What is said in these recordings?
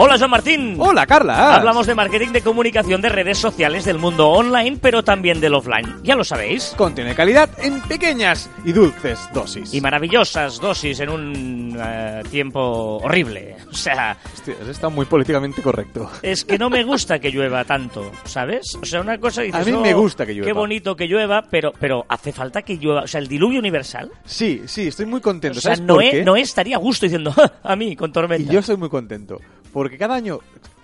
Hola, Joan Martín. Hola, Carla. Hablamos de marketing de comunicación de redes sociales del mundo online, pero también del offline. Ya lo sabéis. Contiene calidad en pequeñas y dulces dosis. Y maravillosas dosis en un eh, tiempo horrible. O sea, Hostia, has estado muy políticamente correcto. es que no me gusta que llueva tanto, ¿sabes? O sea, una cosa dices, A mí "Oh, me gusta que llueva". Qué bonito que llueva, pero, pero hace falta que llueva. O sea, el diluvio universal. Sí, sí, estoy muy O contento. sea, ¿Sabes por Noé, qué? Noé estaría a gusto diciendo, a mí, con Y tormenta. yo soy muy contento. Porque cada año...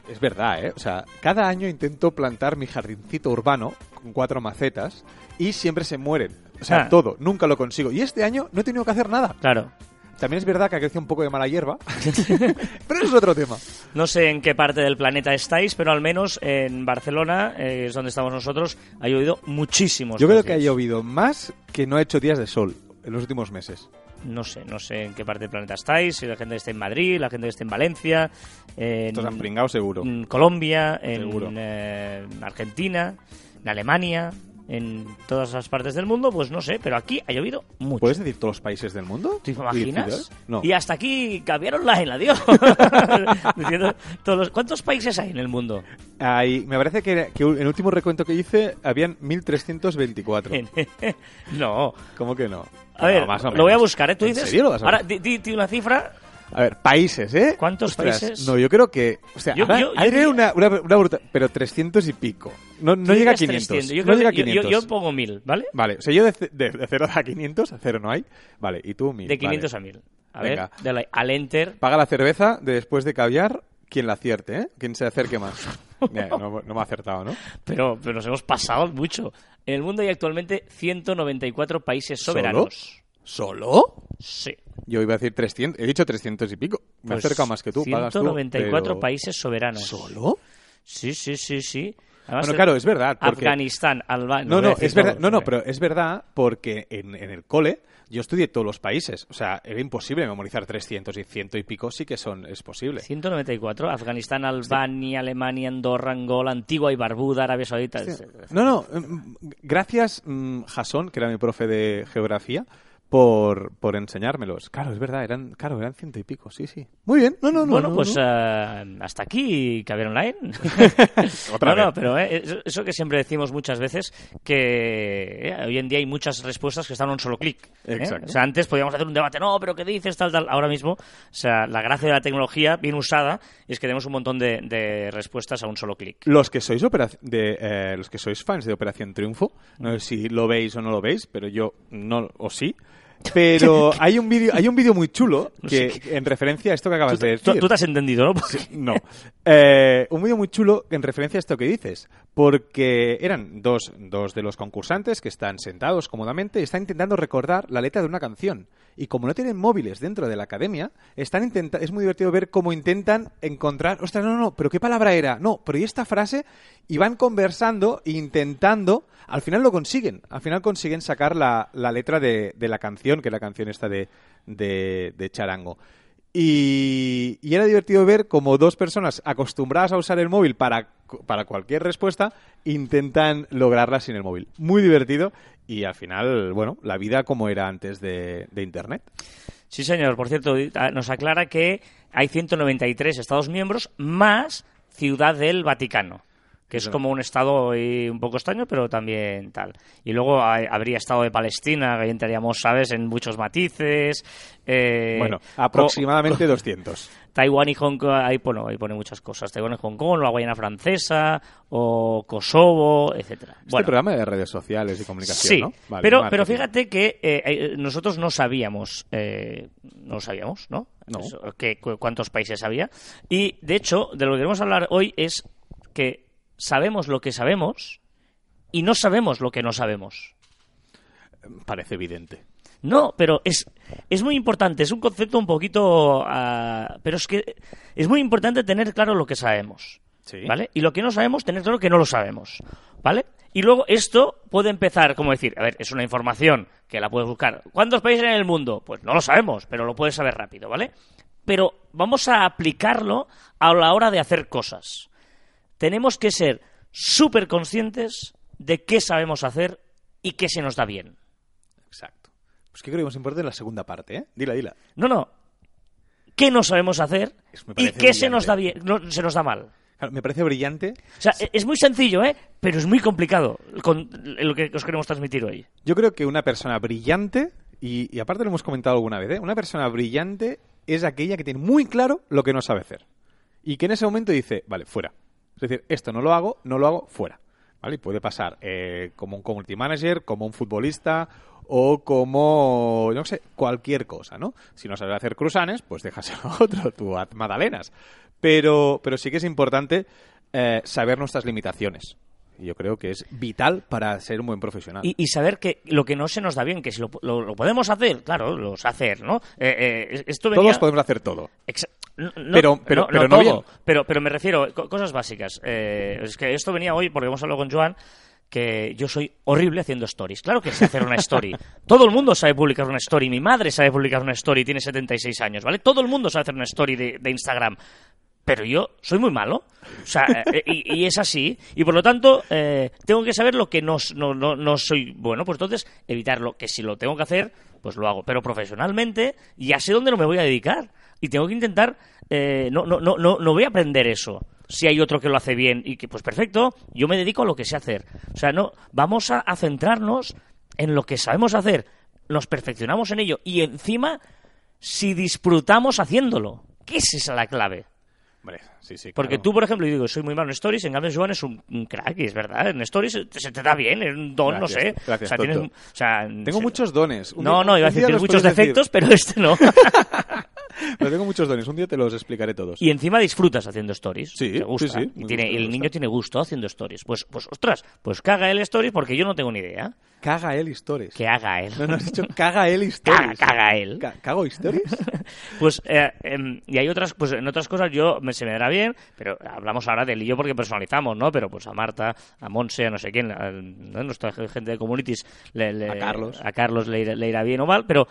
Es verdad, ¿eh? O sea, cada año intento plantar mi jardincito urbano con cuatro macetas y siempre se mueren. O sea, Ah. todo. Nunca lo consigo. Y este año no he tenido que hacer nada. Claro. También es verdad que ha crecido un poco de mala hierba. pero eso es otro tema. No sé en qué parte del planeta estáis, pero al menos en Barcelona, eh, es donde estamos nosotros, ha llovido muchísimos. Yo creo que ha llovido más que no ha hecho días de sol en los últimos meses. No sé, no sé en qué parte del planeta estáis, si la gente está en Madrid, la gente está en Valencia, en Estos han pringado seguro. en Colombia, Seguro. en eh, Argentina, en Alemania, en todas las partes del mundo, pues no sé, pero aquí ha llovido mucho. ¿Puedes decir todos los países del mundo? ¿Te imaginas? ¿Y? No. Y hasta aquí cambiaron adiós. Diciendo todos los- ¿Cuántos países hay en el mundo? Hay- me parece que, que en el último recuento que hice habían 1324. no. ¿Cómo que no? A ver, más o lo voy a menos. buscar, ¿eh? Tú ¿En dices. serio lo vas a Ahora, di, di- di una cifra. A ver, países, ¿eh? ¿Cuántos países? No, yo creo que... O sea, Yo- ahora- yo- yo diría- una, una, una bruta- Pero 300 y pico. No, no llega a dirías 500. 300. Yo, no llega a que- yo- 500. yo, pongo 1000, ¿vale? Vale, o sea, yo de, de, de 0 a 500, a 0 no hay. Vale, y tú 1000. De 500 vale. a 1000. A Venga. ver, dale al enter. Paga la cerveza de después de caviar quien la acierte, ¿eh? Quien se acerque más. No, no me ha acertado, ¿no? Pero, pero nos hemos pasado mucho. En el mundo hay actualmente 194 países soberanos. ¿Solo? Sí. Yo iba a decir 300. He dicho 300 y pico. Me he Pues acercado más que tú. Pagas tú, 194 pero- países soberanos. ¿Solo? Sí, sí, sí, sí. Además, Bueno, claro, es verdad. Porque... Afganistán, Albania. No, no, es verdad, no, no, pero es verdad porque en, en el cole yo estudié todos los países. O sea, era imposible memorizar 300 y ciento y pico sí que son, es posible. 194. Afganistán, Albania, Alemania, Andorra, Angola, Antigua y Barbuda, Arabia Saudita. No, no, mm, gracias mm, Jason, que era mi profe de geografía, por, por enseñármelos. Claro, es verdad, eran, claro, eran ciento y pico, sí, sí. Muy bien, no, no, no. bueno, no, pues no. eh, hasta aquí Caber Online. Otra no, no, vez. pero eh, eso, eso que siempre decimos muchas veces, que eh, hoy en día hay muchas respuestas que están a un solo clic. ¿eh? Exacto. O sea, antes podíamos hacer un debate, no, pero ¿qué dices? Tal, tal. Ahora mismo, o sea, la gracia de la tecnología bien usada es que tenemos un montón de, de respuestas a un solo clic. Los que sois opera- de eh, los que sois fans de Operación Triunfo, no sé si lo veis o no lo veis, pero yo no o sí. Pero hay un vídeo hay un vídeo muy chulo que en referencia a esto que acabas de decir. tú te has entendido, ¿no? No. Eh, un vídeo muy chulo en referencia a esto que dices. Porque eran dos, dos de los concursantes que están sentados cómodamente y están intentando recordar la letra de una canción. Y como no tienen móviles dentro de la academia, están es muy divertido ver cómo intentan encontrar. Ostras, no, no, pero ¿qué palabra era? No, pero ¿y esta frase? Y van conversando, e intentando. Al final lo consiguen. Al final consiguen sacar la, la letra de, de la canción, que es la canción esta de, de, de Charango. Y, y era divertido ver como dos personas acostumbradas a usar el móvil para, para cualquier respuesta intentan lograrla sin el móvil. Muy divertido y al final, bueno, la vida como era antes de, Internet. Sí, señor. Por cierto, nos aclara que hay 193 Estados miembros más Ciudad del Vaticano, que es como un estado un poco extraño, pero también tal. Y luego hay- habría Estado de Palestina, que ahí entraríamos, ¿sabes?, en muchos matices. eh, bueno, aproximadamente 200. Taiwán y Hong Kong, ahí pone, ahí pone muchas cosas. Taiwán y Hong Kong, la Guayana Francesa, o Kosovo, etcétera. Este programa de redes sociales y comunicación, Sí, ¿no? Vale, pero, pero fíjate que eh, eh, nosotros no sabíamos, eh, no sabíamos, ¿no? No. Eso, que, cu- cuántos países había. Y, de hecho, de lo que queremos hablar hoy es que sabemos lo que sabemos y no sabemos lo que no sabemos. Parece evidente. No, pero es, es muy importante, es un concepto un poquito... ah, pero es que es muy importante tener claro lo que sabemos. Sí. ¿Vale? Y lo que no sabemos, tener claro que no lo sabemos. ¿Vale? Y luego esto puede empezar, como decir, a ver, es una información que la puedes buscar. ¿Cuántos países en el mundo? Pues no lo sabemos, pero lo puedes saber rápido, ¿vale? Pero vamos a aplicarlo a la hora de hacer cosas. Tenemos que ser súper conscientes de qué sabemos hacer y qué se nos da bien. Exacto. Pues que creo que es importante la segunda parte, ¿eh? Dila, dila. No, no. ¿Qué no sabemos hacer Es- y qué se nos da bien, no, se nos da mal? Claro, me parece brillante. O sea, e- es muy sencillo, ¿eh? Pero es muy complicado con lo que os queremos transmitir hoy. Yo creo que una persona brillante, y, y aparte lo hemos comentado alguna vez, ¿eh? una persona brillante es aquella que tiene muy claro lo que no sabe hacer. Y que en ese momento dice, vale, fuera. Es decir, esto no lo hago, no lo hago, fuera. ¿Vale? Y puede pasar eh, como un community manager, como un futbolista o como, no sé, cualquier cosa, ¿no? Si no sabes hacer cruzanes, pues déjaselo a otro, tú haz magdalenas. Pero, pero sí que es importante eh, saber nuestras limitaciones. Yo creo que es vital para ser un buen profesional. Y, y saber que lo que no se nos da bien, que si lo, lo- lo podemos hacer, claro, lo sé hacer, ¿no? Eh, eh, esto venía... Todos podemos hacer todo. Exa- no- Pero- pero- no, pero no todo, bien. pero, pero me refiero a cosas básicas. Eh, es que esto venía hoy porque hemos hablado con Joan que yo soy horrible haciendo stories. Claro que sé hacer una story. Todo el mundo sabe publicar una story. Mi madre sabe publicar una story, tiene 76 años, ¿vale? Todo el mundo sabe hacer una story de, de Instagram. Pero yo soy muy malo. O sea, eh, y, y es así. Y por lo tanto, eh, tengo que saber lo que no, no, no, no soy bueno. Pues entonces, evitarlo. Que si lo tengo que hacer, pues lo hago. Pero profesionalmente, ya sé dónde no me voy a dedicar. Y tengo que intentar. eh, no, no, no, no, no voy a aprender eso. Si hay otro que lo hace bien y que, pues perfecto, yo me dedico a lo que sé hacer. O sea, no, vamos a, a centrarnos en lo que sabemos hacer. Nos perfeccionamos en ello. Y encima, si disfrutamos haciéndolo. Esa es la clave. Hombre, sí, sí. Porque claro. tú, por ejemplo, yo digo, soy muy malo en stories, en cambio Joan es un, un crack, y es verdad, en stories se te, da bien, es un don, no Gracias, sé. gracias, o sea, tienes, o sea, Tengo se- muchos dones. Un No, día- no, iba a decir, tienes muchos puedes decir. defectos, pero este no. Pero tengo muchos dones. Un día te los explicaré todos. y encima disfrutas haciendo stories. Sí, te gusta. sí, sí, y tiene, gusta, el niño tiene gusto haciendo stories. Pues, pues ostras, pues caga él stories porque yo no tengo ni idea. Caga él stories. Que haga él. No, no has dicho caga él Caga, stories. caga él. Ca- ¿Cago stories? Pues, eh, em, y hay otras, pues en otras cosas yo me, se me dará bien, pero hablamos ahora del yo porque personalizamos, ¿no? Pero pues a Marta, a Monse, a no sé quién, a, nuestra gente de communities, le- le- A Carlos. a Carlos le, le irá bien o mal, pero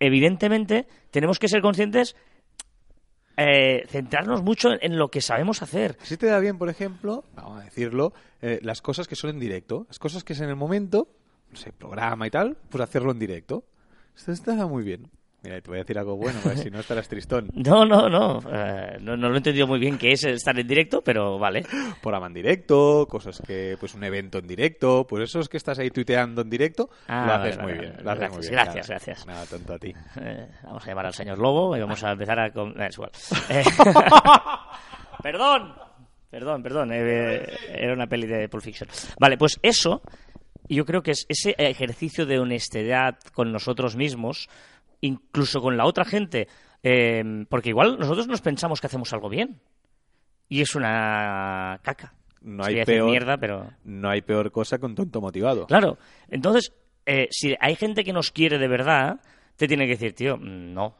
evidentemente tenemos que ser conscientes, eh, centrarnos mucho en, lo que sabemos hacer. Si te da bien, por ejemplo, vamos a decirlo, eh, las cosas que son en directo. Las cosas que es en el momento, no sé, programa y tal, pues hacerlo en directo. Esto está muy bien. Mira, te voy a decir algo bueno, si no estarás tristón. No, no, no, eh, no, no lo he entendido muy bien qué es estar en directo, pero vale. Programa en directo, cosas que, pues un evento en directo, pues eso es que estás ahí tuiteando en directo, Ah, lo vale, haces muy vale, bien. Lo haces Gracias, muy bien, gracias, nada. gracias. Nada, tonto a ti. Eh, vamos a llamar al señor Lobo y vamos a empezar a... com- eh, es igual. Perdón, perdón, perdón. era una peli de Pulp Fiction. Vale, pues eso, yo creo que es ese ejercicio de honestidad con nosotros mismos, incluso con la otra gente, eh, porque igual nosotros nos pensamos que hacemos algo bien y es una caca. No hay peor- mierda, pero... No hay peor cosa que un tonto motivado. Claro, entonces, eh, si hay gente que nos quiere de verdad, te tiene que decir, tío, mm, no.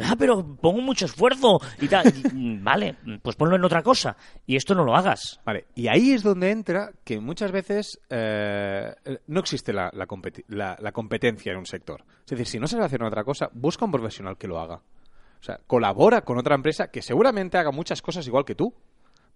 Ah, pero pongo mucho esfuerzo y tal. Mm, vale, pues ponlo en otra cosa. Y esto no lo hagas. Vale, y ahí es donde entra que muchas veces eh, no existe la, la competi- la- la competencia en un sector. Es decir, si no sabes hacer otra cosa, busca un profesional que lo haga. O sea, colabora con otra empresa que seguramente haga muchas cosas igual que tú,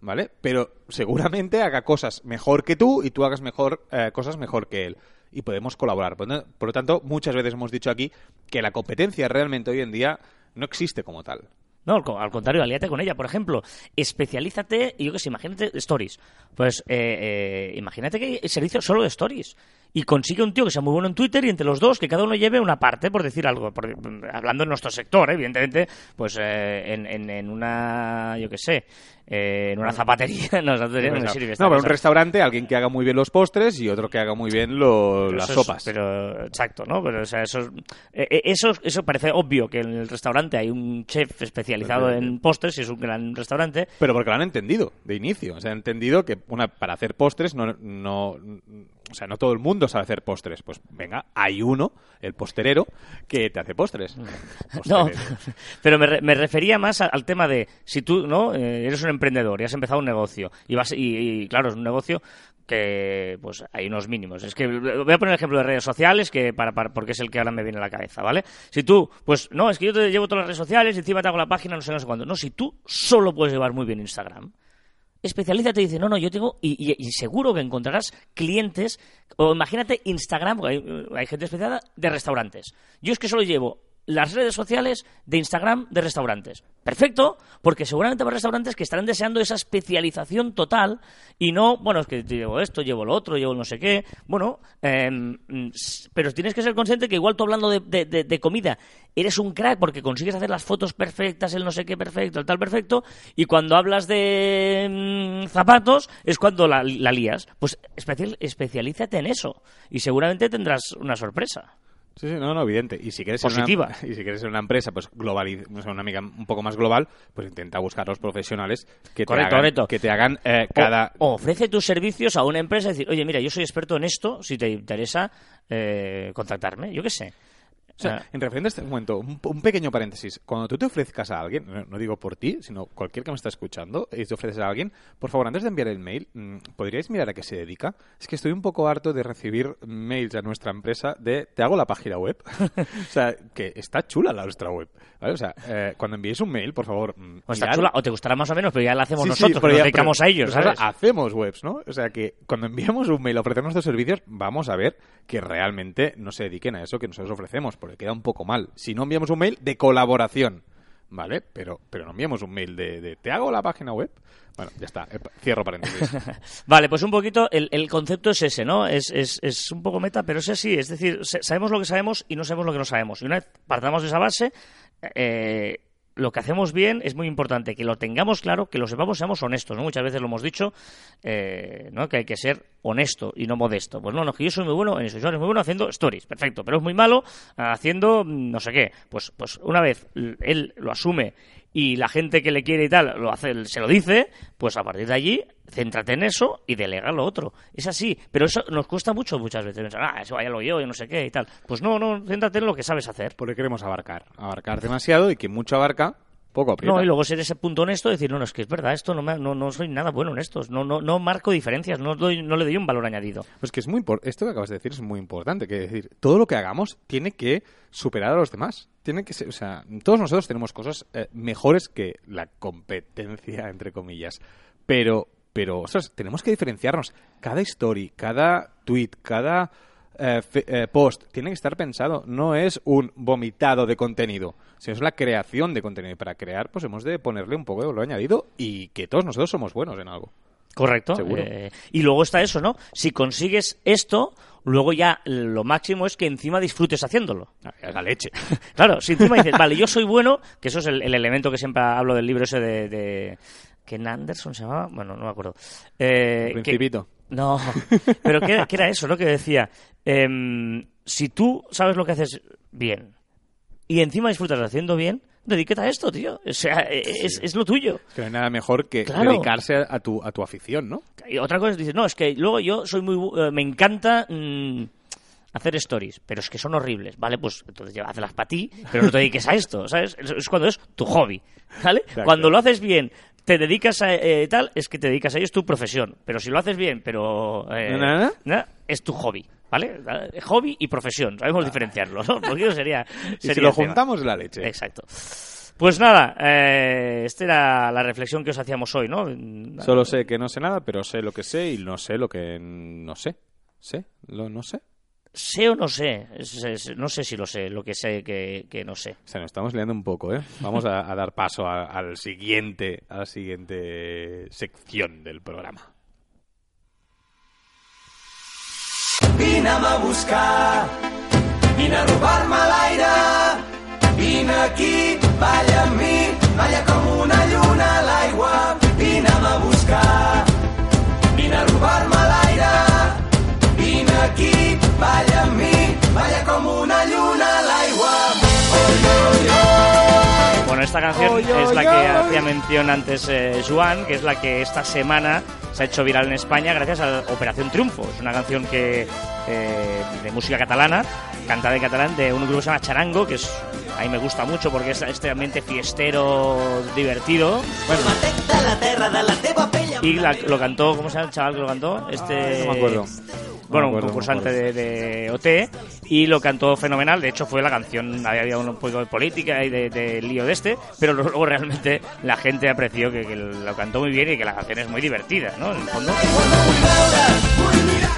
¿vale? Pero seguramente haga cosas mejor que tú y tú hagas mejor eh, cosas mejor que él. Y podemos colaborar. Por lo tanto, muchas veces hemos dicho aquí que la competencia realmente hoy en día no existe como tal. No, al co- al contrario, alíate con ella. Por ejemplo, especialízate, yo que sé, imagínate stories. Pues eh, eh, imagínate que hay servicio solo de stories. Y consigue un tío que sea muy bueno en Twitter y entre los dos que cada uno lleve una parte, por decir algo. por- hablando en nuestro sector, ¿eh? evidentemente, pues eh, en, en- en una, yo qué sé, eh, en una zapatería. No, zapatería no me sirve esta no, pero un restaurante, alguien que haga muy bien los postres y otro que haga muy bien lo- las eso es- sopas. pero exacto, ¿no? Pero o sea, eso, es- eh, eh, eso eso parece obvio que en el restaurante hay un chef especializado Pero- en postres y es un gran restaurante. Pero porque lo han entendido de inicio. O sea, han entendido que una, para hacer postres no, no, o sea, no todo el mundo sabe hacer postres. Pues venga, hay uno, el posterero, que te hace postres. No, Posterero. pero me, re- me refería más al tema de si tú no Eh, eres un emprendedor y has empezado un negocio y vas y, y, claro es un negocio que pues hay unos mínimos. Es que voy a poner el ejemplo de redes sociales que para, para- porque es el que ahora me viene a la cabeza, ¿vale? Si tú pues no es que yo te llevo todas las redes sociales y encima te hago la página no sé no sé cuándo. No, si tú solo puedes llevar muy bien Instagram especialízate y dice, no, no, yo tengo, y, y- seguro que encontrarás clientes, o imagínate Instagram, porque hay, hay gente especializada de restaurantes. Yo es que solo llevo las redes sociales de Instagram de restaurantes. Perfecto, porque seguramente habrá restaurantes que estarán deseando esa especialización total y no, bueno, es que llevo esto, llevo lo otro, llevo no sé qué. Bueno, em, pero tienes que ser consciente que igual tú hablando de, de- de- de comida eres un crack porque consigues hacer las fotos perfectas, el no sé qué perfecto, el tal perfecto, y cuando hablas de mm, zapatos es cuando la, la lías. Pues especial- especialízate en eso y seguramente tendrás una sorpresa. Sí, sí, no, no, evidente. Y si quieres ser Positiva. Una, y si quieres ser una empresa, pues global, una amiga un poco más global, pues intenta buscar los profesionales que Correcto, te hagan, correcto. que te hagan eh, cada. O, o ofrece tus servicios a una empresa y decir, oye, mira, yo soy experto en esto, si te interesa eh, contactarme, yo qué sé. O sea, Ah, en referente a este momento, un, un pequeño paréntesis. Cuando tú te ofrezcas a alguien, no, no digo por ti, sino cualquier que me está escuchando, y te ofreces a alguien, por favor, antes de enviar el mail, mm, ¿podríais mirar a qué se dedica? Es que estoy un poco harto de recibir mails a nuestra empresa de te hago la página web. o sea, que está chula la nuestra web. ¿vale? O sea, eh, cuando enviéis un mail, por favor. mm, o está mirad- chula, o te gustará más o menos, pero ya la hacemos Sí, sí, nosotros, pero nos ya- dedicamos pero a ellos, nosotros ¿sabes? Hacemos webs, ¿no? O sea que cuando enviamos un mail a ofrecer nuestros servicios, vamos a ver que realmente no se dediquen a eso que nosotros ofrecemos, porque queda un poco mal. Si no enviamos un mail de colaboración, ¿vale? Pero, pero no enviamos un mail de, ¿te hago la página web? Bueno, ya está, eh, cierro paréntesis. Vale, pues un poquito, el, el concepto es ese, ¿no? Es, es, es un poco meta, pero es así. Es decir, sabemos lo que sabemos y no sabemos lo que no sabemos. Y una vez partamos de esa base, eh, lo que hacemos bien es muy importante, que lo tengamos claro, que lo sepamos, seamos honestos, ¿no? Muchas veces lo hemos dicho, eh, ¿no? Que hay que ser honesto y no modesto. Pues no, no, que yo soy muy bueno en eso, yo soy muy bueno haciendo stories, perfecto, pero es muy malo haciendo mm, no sé qué. Pues, pues una vez él lo asume y la gente que le quiere y tal lo hace, se lo dice, pues a partir de allí, céntrate en eso y delega lo otro. Es así, pero eso nos cuesta mucho muchas veces pensar, ah, eso ya lo yo, yo no sé qué y tal. Pues no, no, céntrate en lo que sabes hacer. Porque queremos abarcar. Abarcar demasiado y que mucho abarca, poco aprieta. No, y luego ser ese punto honesto, decir, no, no, es que es verdad, esto no, me- no, no soy nada bueno en esto, no, no, no marco diferencias, no, doy, no le doy un valor añadido. Pues que es muy esto que acabas de decir es muy importante, que decir, todo lo que hagamos tiene que superar a los demás. Tiene que ser, o sea, todos nosotros tenemos cosas eh, mejores que la competencia entre comillas, pero pero ostras, tenemos que diferenciarnos. Cada story, cada tweet, cada eh, fe- eh, post tiene que estar pensado. No es un vomitado de contenido, sino es la creación de contenido. Y para crear, pues hemos de ponerle un poco de valor añadido y que todos nosotros somos buenos en algo. Correcto. Seguro. Eh, y luego está eso, ¿no? Si consigues esto, luego ya lo máximo es que encima disfrutes haciéndolo. Ah, Es la leche. Claro, si encima dices, vale, yo soy bueno, que eso es el, el elemento que siempre hablo del libro ese de... de ¿Ken Anderson se llamaba? Bueno, no me acuerdo. Eh, El que- Principito. no, pero ¿qué era, qué era eso, ¿no? Que decía, em, si tú sabes lo que haces bien y encima disfrutas haciendo bien, dedícate a esto, tío. O sea, es, es lo tuyo. Que no hay nada mejor que Claro. dedicarse a, tu, a tu afición, ¿no? Y otra cosa es, dices, no, es que luego yo soy muy... eh, me encanta mm, hacer stories, pero es que son horribles. Vale, pues entonces ya hazlas para ti, pero no te dediques a esto, ¿sabes? Es, es cuando es tu hobby, ¿vale? Cuando lo haces bien, te dedicas a eh, tal, es que te dedicas a ello, es tu profesión. Pero si lo haces bien, pero... eh, ¿Nada? nada, es tu hobby. ¿Vale? Hobby y profesión, sabemos diferenciarlo, ¿no? Porque eso sería. Y si lo juntamos, la leche. Exacto. Pues nada, eh, esta era la reflexión que os hacíamos hoy, ¿no? Solo sé que no sé nada, pero sé lo que sé y no sé lo que no sé. ¿Sé? Lo no sé. Sé o no sé, Es- es- no sé si lo sé, lo que sé que, que no sé. O sea, nos estamos liando un poco, ¿eh? Vamos a, a dar paso a- al siguiente, a la siguiente sección del programa. Vine'm a buscar, vine a robar-me l'aire. Vine aquí, balla amb mi, balla com una lluna a l'aigua. Vine'm a buscar, vine a robar-me l'aire. Vine aquí, balla amb mi, balla com una lluna a l'aigua. Bueno, esta canción Oy, es la oy, que oy. hacía mención antes eh, Joan, que es la que esta semana se ha hecho viral en España gracias a Operación Triunfo. Es una canción que eh, de música catalana, cantada en catalán, de un grupo que se llama Charango, que es a mí me gusta mucho porque es este ambiente fiestero, divertido. Bueno, la la y la- lo cantó, ¿cómo se llama el chaval que lo cantó? Este... No me acuerdo. Bueno, acuerdo, un concursante de, de OT, y lo cantó fenomenal. De hecho, fue la canción, había habido un poco de política y de, de lío de este, pero luego realmente la gente apreció que, que lo cantó muy bien y que la canción es muy divertida, ¿no? En el fondo.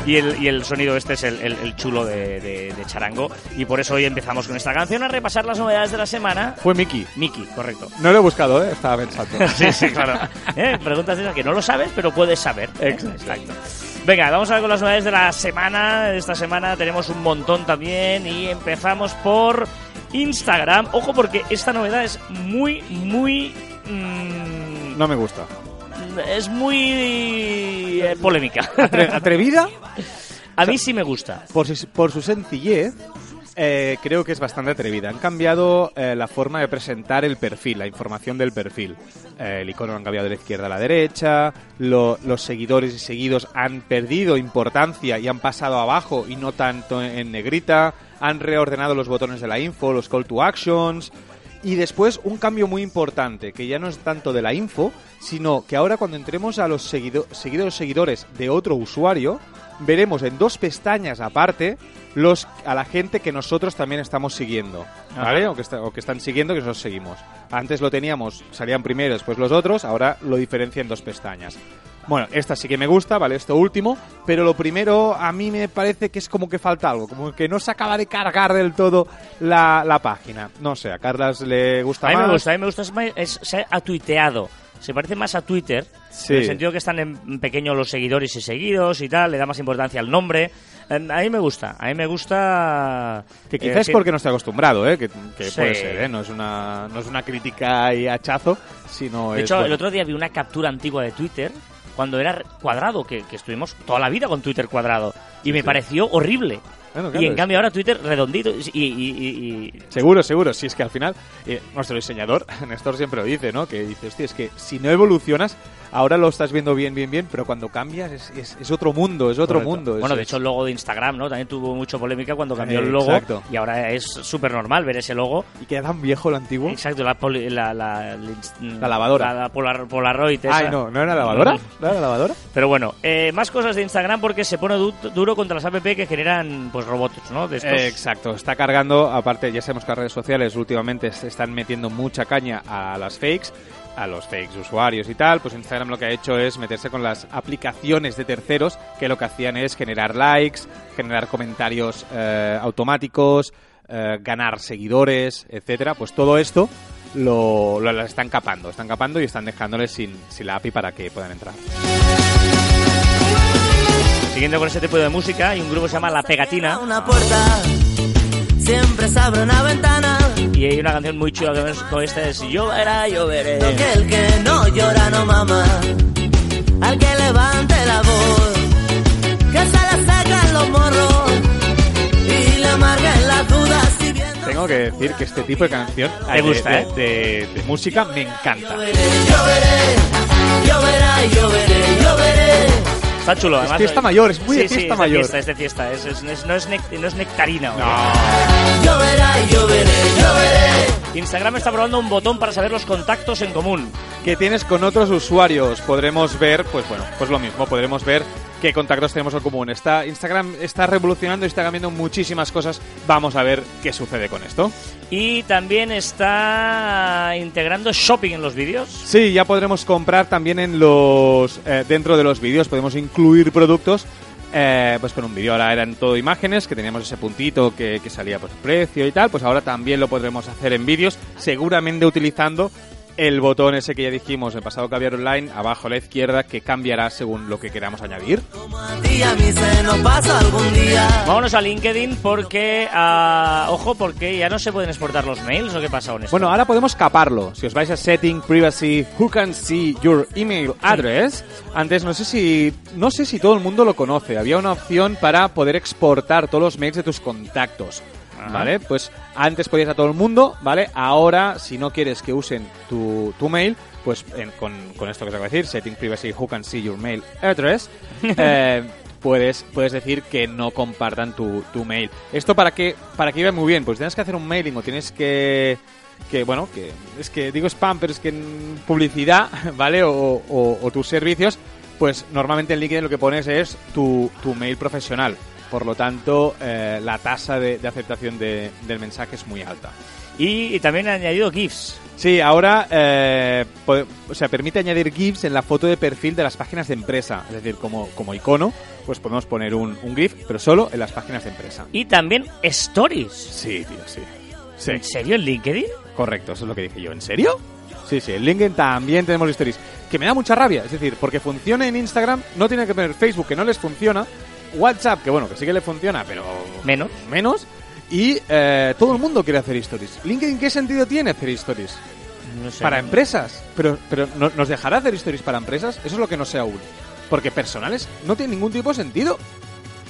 Y el, y el sonido este es el, el- el chulo de, de- Charango. Y por eso hoy empezamos con esta canción a repasar las novedades de la semana. Fue Mickey. Miki, correcto. No lo he buscado, ¿eh? Estaba pensando. Sí, sí, claro. ¿Eh? Preguntas de esas que no lo sabes, pero puedes saber. Exacto. Venga, vamos a ver con las novedades de la semana. Esta semana tenemos un montón también y empezamos por Instagram. Ojo porque esta novedad es muy, muy... mm, No me gusta. es muy eh, polémica. Atre- ¿Atrevida? A mí sí me gusta. Por su, por su sencillez, eh, creo que es bastante atrevida. Han cambiado eh, la forma de presentar el perfil, la información del perfil. Eh, el icono lo han cambiado de la izquierda a la derecha, lo- los seguidores y seguidos han perdido importancia y han pasado abajo y no tanto en, en negrita. Han reordenado los botones de la info, los call to actions. Y después un cambio muy importante, que ya no es tanto de la info, sino que ahora cuando entremos a los seguido- seguidos seguidores de otro usuario, veremos en dos pestañas aparte los a la gente que nosotros también estamos siguiendo, ¿vale? O que, está- o que están siguiendo que nosotros seguimos. Antes lo teníamos, salían primero, después los otros, ahora lo diferencia en dos pestañas. Bueno, esta sí que me gusta, ¿vale? Esto último, pero lo primero a mí me parece que es como que falta algo, como que no se acaba de cargar del todo la, la página. No sé, a Carlas le gusta A mí más. me gusta, a mí me gusta. Es, es- se ha tuiteado. Se parece más a Twitter, Sí. en el sentido que están en pequeño los seguidores y seguidos y tal, le da más importancia al nombre. A mí me gusta, a mí me gusta... Que eh, quizás es porque no estoy acostumbrado, ¿eh? Que, que Sí. puede ser, ¿eh? No es una, no es una crítica y hachazo, sino De hecho, bueno, el otro día vi una captura antigua de Twitter cuando era cuadrado, que, que estuvimos toda la vida con Twitter cuadrado. Y me pareció horrible. Bueno, claro, y en es- cambio ahora Twitter redondito y, y- y- y- Seguro, seguro. Si es que al final, eh, nuestro diseñador, Néstor siempre lo dice, ¿no? Que dice, hostia, es que si no evolucionas, ahora lo estás viendo bien, bien, bien, pero cuando cambias es, es- es otro mundo, es otro Correcto. mundo. Bueno, de hecho el logo de Instagram, ¿no? También tuvo mucha polémica cuando cambió Eh, el logo exacto. y ahora es súper normal ver ese logo. Y queda tan viejo lo antiguo. Exacto, la, poli- la, la, La lavadora. La, la Polar- Polaroid. esa. Ay, no, ¿no era lavadora? No. ¿No era lavadora? Pero bueno, eh, más cosas de Instagram porque se pone du- duro contra las app que generan pues robots, ¿no? De estos. Exacto, está cargando, aparte ya sabemos que las redes sociales últimamente se están metiendo mucha caña a las fakes, a los fakes usuarios y tal, pues Instagram lo que ha hecho es meterse con las aplicaciones de terceros que lo que hacían es generar likes, generar comentarios eh, automáticos, eh, ganar seguidores, etcétera, pues todo esto lo, lo- están capando, están capando y están dejándoles sin, sin la API para que puedan entrar. Siguiendo con ese tipo de música, hay un grupo que se llama La Pegatina Una puerta, siempre se abre una ventana. y hay una canción muy chula que con esta es Lloverá, lloveré. Que el que no llora no mama. Al que levante la voz, que se le secan los morros y le amarguen las dudas. Si Tengo que decir que este tipo de canción de- gusta, de- ¿eh? de- de música me encanta. lloveré, lloveré, lloverá, lloveré, lloveré. Está chulo, además. fiesta mayor, es muy de Sí, sí, fiesta es mayor. fiesta, es de fiesta, es- es- es- no, es nec- no es nectarina. ¿o? Lloverá, lloveré, lloveré. Instagram está probando un botón para saber los contactos en común. que tienes con otros usuarios. Podremos ver, pues bueno, pues lo mismo, podremos ver qué contactos tenemos en común. Está, Instagram está revolucionando y está cambiando muchísimas cosas. Vamos a ver qué sucede con esto. Y también está integrando shopping en los vídeos. Sí, ya podremos comprar también en los eh, dentro de los vídeos, podemos incluir productos. Eh, pues con un vídeo ahora eran todo imágenes, que teníamos ese puntito que, que salía por precio y tal, pues ahora también lo podremos hacer en vídeos, seguramente utilizando el botón ese que ya dijimos en pasado caviar online, abajo a la izquierda, que cambiará según lo que queramos añadir. Vámonos a LinkedIn porque, ah, ojo, porque ya no se pueden exportar los mails o qué pasa con esto. Bueno, ahora podemos caparlo. Si os vais a Setting, Privacy, Who can see your email address? Antes no sé si no sé si todo el mundo lo conoce. Había una opción para poder exportar todos los mails de tus contactos. ¿Vale? Pues antes podías a todo el mundo, ¿vale? Ahora, si no quieres que usen tu, tu mail, pues en- con, con esto que os acabo de decir, Setting Privacy, Who can see your mail address, eh, puedes, puedes decir que no compartan tu, tu mail. ¿Esto para qué, para qué iba muy bien? Pues tienes que hacer un mailing o tienes que que bueno, que es que digo spam, pero es que en publicidad, ¿vale? O, o- o tus servicios, pues normalmente en LinkedIn lo que pones es tu, tu mail profesional. Por lo tanto, eh, la tasa de, de aceptación de- del mensaje es muy alta. Y, y también han añadido GIFs. Sí, ahora eh, o sea, permite añadir GIFs en la foto de perfil de las páginas de empresa. Es decir, como, como icono, pues podemos poner un, un GIF, pero solo en las páginas de empresa. Y también Stories. Sí, tío, sí. Sí, ¿En serio en LinkedIn? correcto, eso es lo que dije yo. ¿En serio? Sí, sí, en LinkedIn también tenemos stories. Que me da mucha rabia, es decir, porque funciona en Instagram, no tiene que poner Facebook, que no les funciona. WhatsApp, que bueno, que sí que le funciona, pero Menos. menos. Y eh, todo el mundo quiere hacer stories. LinkedIn, ¿qué sentido tiene hacer stories? No sé. Para empresas. Pero, pero ¿no- ¿nos dejará hacer stories para empresas? Eso es lo que no sé aún. Porque personales no tiene ningún tipo de sentido.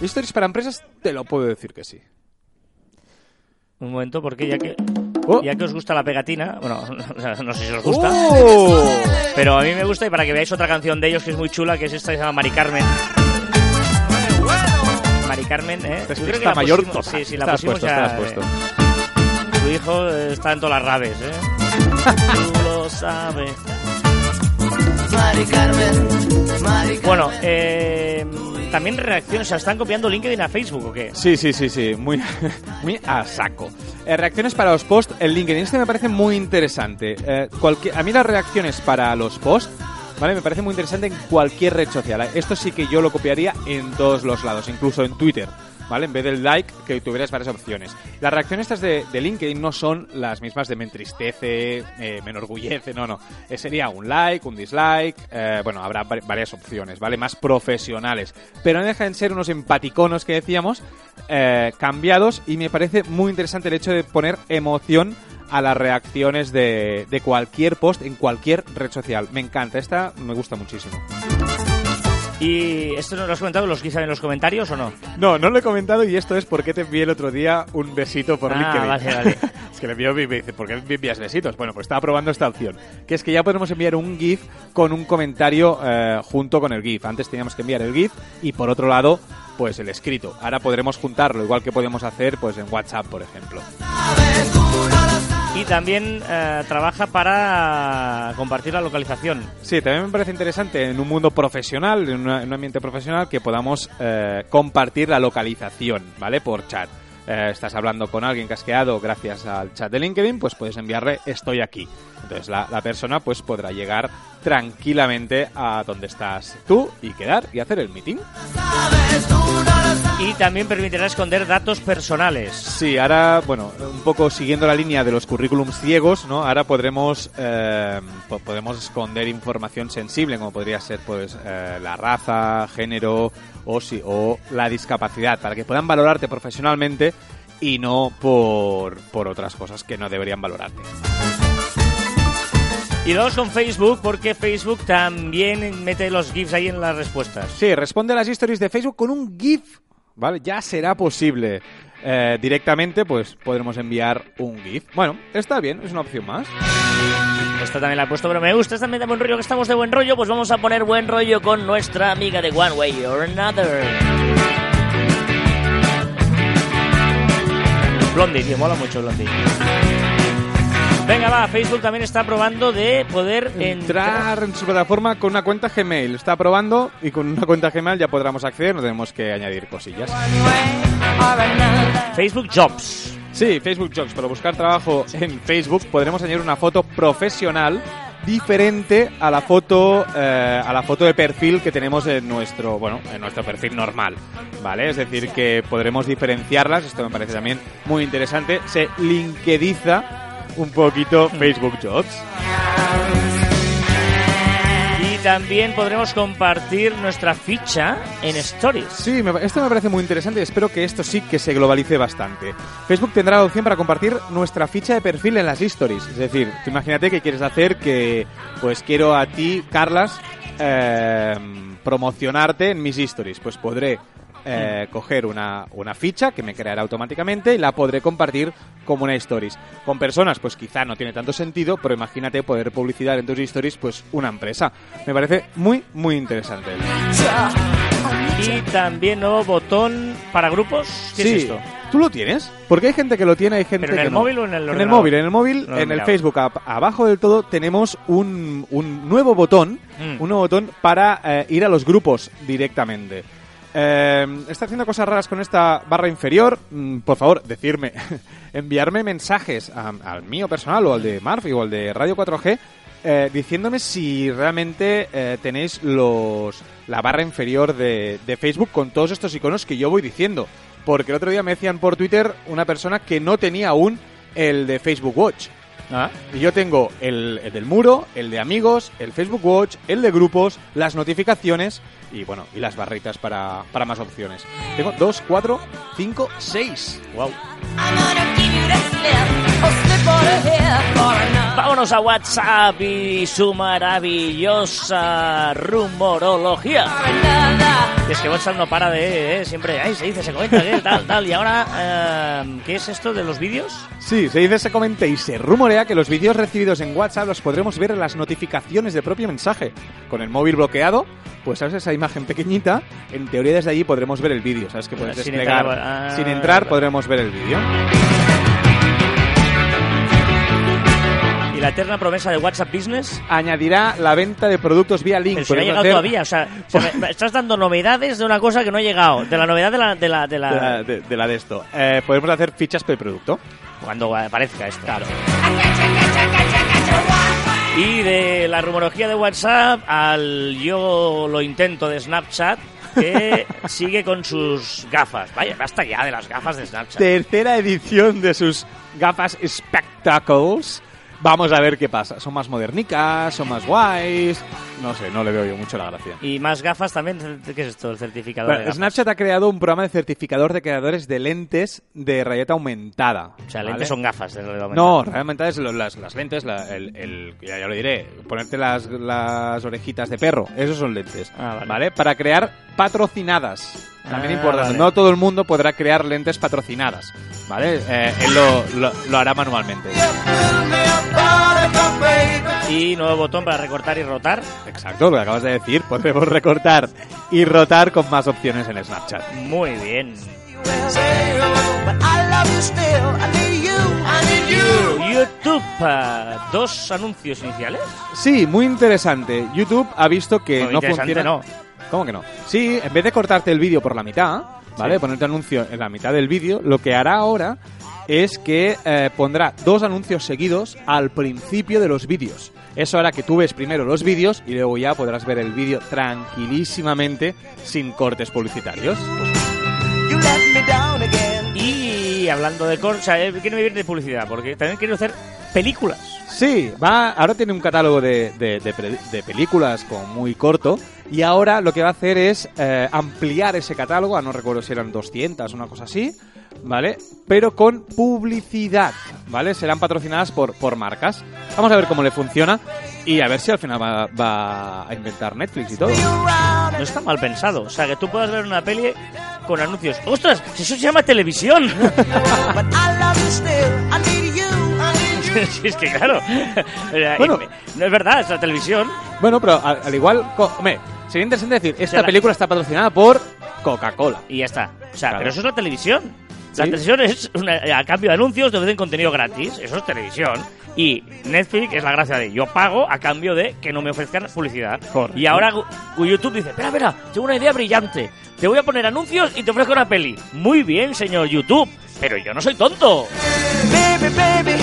Stories para empresas, te lo puedo decir que sí. Un momento, porque ya que, Oh. ya que os gusta la pegatina, bueno, no sé si os gusta, ¡Oh! pero a mí me gusta y para que veáis otra canción de ellos que es muy chula, que es esta que se llama Mari Carmen. Mari Carmen, ¿eh? Yo creo que Despista la mayor pusimos- total. Sí, sí, la Estás pusimos puesto, ya. estás puesto. eh, Tu hijo está en todas las rabes, ¿eh? Tú lo sabes. Mari Carmen, Mari Carmen. Bueno, eh, también reacciones, o sea, ¿están copiando LinkedIn a Facebook o qué? Sí, sí, sí, sí, muy, muy a saco. Eh, reacciones para los posts en LinkedIn. Este me parece muy interesante. Eh, a mí las reacciones para los posts, ¿vale? Me parece muy interesante en cualquier red social. Esto sí que yo lo copiaría en todos los lados, incluso en Twitter. ¿Vale? En vez del like, que tuvieras varias opciones. Las reacciones estas de, de LinkedIn no son las mismas de me entristece, eh, me enorgullece, no, no. Eh, sería un like, un dislike, eh, bueno, habrá va- varias opciones, ¿vale? Más profesionales. Pero no dejan de ser unos empaticonos que decíamos, cambiados, y me parece muy interesante el hecho de poner emoción a las reacciones de, de cualquier post en cualquier red social. Me encanta, esta me gusta muchísimo. ¿Y esto no lo has comentado? ¿Los GIFs en los comentarios o no? No, no lo he comentado y esto es porque te envié el otro día un besito por Ah, LinkedIn. vale, vale. es que le envió y me dice, ¿por qué me envías besitos? Bueno, pues estaba probando esta opción, que es que ya podemos enviar un GIF con un comentario eh, junto con el GIF. Antes teníamos que enviar el GIF y por otro lado, pues el escrito. Ahora podremos juntarlo, igual que podemos hacer pues en WhatsApp, por ejemplo. Y también eh, trabaja para compartir la localización. Sí, también me parece interesante en un mundo profesional, en, una- en un ambiente profesional, que podamos eh, compartir la localización, ¿vale? Por chat. Eh, estás hablando con alguien que has quedado gracias al chat de LinkedIn, pues puedes enviarle estoy aquí. Entonces la, la persona pues podrá llegar tranquilamente a donde estás tú y quedar y hacer el meeting. Y también permitirá esconder datos personales. Sí, ahora, bueno, un poco siguiendo la línea de los currículums ciegos, ¿no? Ahora podremos eh, po- podemos esconder información sensible, como podría ser, pues, eh, la raza, género o si o la discapacidad, para que puedan valorarte profesionalmente y no por, por otras cosas que no deberían valorarte. Y vamos con Facebook porque Facebook también mete los GIFs ahí en las respuestas. Sí, responde a las stories de Facebook con un GIF, ¿vale? Ya será posible. Eh, directamente, pues podremos enviar un GIF. Bueno, está bien, es una opción más. Esta también la he puesto, pero me gusta. Esta también de buen rollo, que estamos de buen rollo. Pues vamos a poner buen rollo con nuestra amiga de One Way or Another. Blondie, tío, mola mucho Blondie. Venga, va, Facebook también está probando de poder entrar. entrar en su plataforma con una cuenta Gmail. Está probando y con una cuenta Gmail ya podremos acceder, no tenemos que añadir cosillas. Facebook Jobs. Sí, Facebook Jobs, para buscar trabajo en Facebook podremos añadir una foto profesional diferente a la foto eh, a la foto de perfil que tenemos en nuestro bueno en nuestro perfil normal vale es decir que podremos diferenciarlas esto me parece también muy interesante se linkediza un poquito Facebook Jobs Y también podremos compartir nuestra ficha en Stories. Sí, me- esto me parece muy interesante y espero que esto sí que se globalice bastante. Facebook tendrá la opción para compartir nuestra ficha de perfil en las stories. Es decir, tú imagínate que quieres hacer que, pues quiero a ti, Carlas, eh, promocionarte en mis stories. Pues podré eh, coger una, una ficha que me creará automáticamente y la podré compartir como una stories. Con personas, pues quizá no tiene tanto sentido, pero imagínate poder publicitar en tus stories, pues una empresa. Me parece muy, muy interesante. Y también nuevo botón para grupos. ¿Qué sí, es esto? ¿tú lo tienes? Porque hay gente que lo tiene, hay gente ¿Pero en que el no. móvil o en el En el ordenador? móvil, en el móvil, No en el. Facebook, ab- abajo del todo, tenemos un, un nuevo botón, Mm. un nuevo botón para eh, ir a los grupos directamente. Eh, está haciendo cosas raras con esta barra inferior. Mm, por favor, decirme, enviarme mensajes al mío personal o al de Murphy o al de Radio 4G eh, diciéndome si realmente eh, tenéis la barra inferior de Facebook con todos estos iconos que yo voy diciendo. Porque el otro día me decían por Twitter una persona que no tenía aún el de Facebook Watch. Ah, Y yo tengo el, el del muro, el de amigos, el Facebook Watch, el de grupos, las notificaciones y bueno, y las barritas para, para más opciones. Tengo 2, 4, 5, 6. wow. Vámonos a WhatsApp y su maravillosa rumorología. Y es que WhatsApp no para de, eh, siempre, ay, se dice, se comenta, ¿qué? tal, tal. Y ahora, eh, ¿qué es esto de los vídeos? Sí, se dice, se comenta y se rumorea que los vídeos recibidos en WhatsApp los podremos ver en las notificaciones del propio mensaje. Con el móvil bloqueado, pues sabes esa imagen pequeñita, en teoría desde allí podremos ver el vídeo, sabes que puedes Sin desplegar. entrar, ah, sin entrar podremos ver el vídeo. ¿Y la eterna promesa de WhatsApp Business? Añadirá la venta de productos vía link. Pero si no ha llegado hacer- todavía, o sea, o sea, me estás dando novedades de una cosa que no ha llegado, de la novedad de la... De la, de la- de la de, de la de esto. Eh, podemos hacer fichas por producto. Cuando aparezca esto. Claro. Y de la rumorología de WhatsApp al yo lo intento de Snapchat, que sigue con sus gafas. Vaya, basta ya de las gafas de Snapchat. Tercera edición de sus gafas Spectacles. Vamos a ver qué pasa. Son más modernicas, son más guays. No sé, no le veo yo mucho la gracia. Y más gafas también. ¿Qué es esto? El certificador Bueno, de gafas. Snapchat ha creado un programa de certificador de creadores de lentes de realidad aumentada. O sea, ¿vale? lentes son gafas de realidad No, aumentada. realidad aumentada es lo- las, las lentes, la- el, el- ya, ya lo diré, ponerte las, las orejitas de perro, esos son lentes, Ah, vale. Para crear patrocinadas. También Ah, importante, vale. no todo el mundo podrá crear lentes patrocinadas, ¿vale? Eh, él lo, lo- lo hará manualmente. Y nuevo botón para recortar y rotar. Exacto, lo que acabas de decir, podremos recortar y rotar con más opciones en Snapchat. Muy bien. YouTube. dos anuncios iniciales. Sí, muy interesante. YouTube ha visto que no interesante, funciona. no. ¿Cómo que no? Sí, en vez de cortarte el vídeo por la mitad, ¿vale? Sí. Ponerte anuncio en la mitad del vídeo, lo que hará ahora es que eh, pondrá dos anuncios seguidos al principio de los vídeos. Eso hará que tú ves primero los vídeos y luego ya podrás ver el vídeo tranquilísimamente sin cortes publicitarios. Y hablando de cor, o sea, eh, quiero vivir de publicidad, porque también quiero hacer películas. Sí, va, ahora tiene un catálogo de, de- de pre- de películas como muy corto y ahora lo que va a hacer es eh, ampliar ese catálogo, a no recuerdo si eran 200 o una cosa así, ¿vale? Pero con publicidad, ¿vale? Serán patrocinadas por, por marcas. Vamos a ver cómo le funciona y a ver si al final va, va a inventar Netflix y todo. No está mal pensado. O sea, que tú puedas ver una peli con anuncios. ¡Ostras! Eso se llama televisión. Sí, es que claro. Bueno. no es verdad, es la televisión. Bueno, pero al, al igual, hombre, sería interesante decir, esta la- película está patrocinada por Coca-Cola. Y ya está. O sea, Claro. pero eso es la televisión. La Sí. televisión es, una- a cambio de anuncios, te ofrecen contenido gratis. Eso es televisión. Y Netflix es la gracia de yo pago a cambio de que no me ofrezcan publicidad. Correcto. Y ahora YouTube dice, espera, espera, tengo una idea brillante. Te voy a poner anuncios y te ofrezco una peli. Muy bien, señor YouTube. Pero yo no soy tonto. Baby, baby,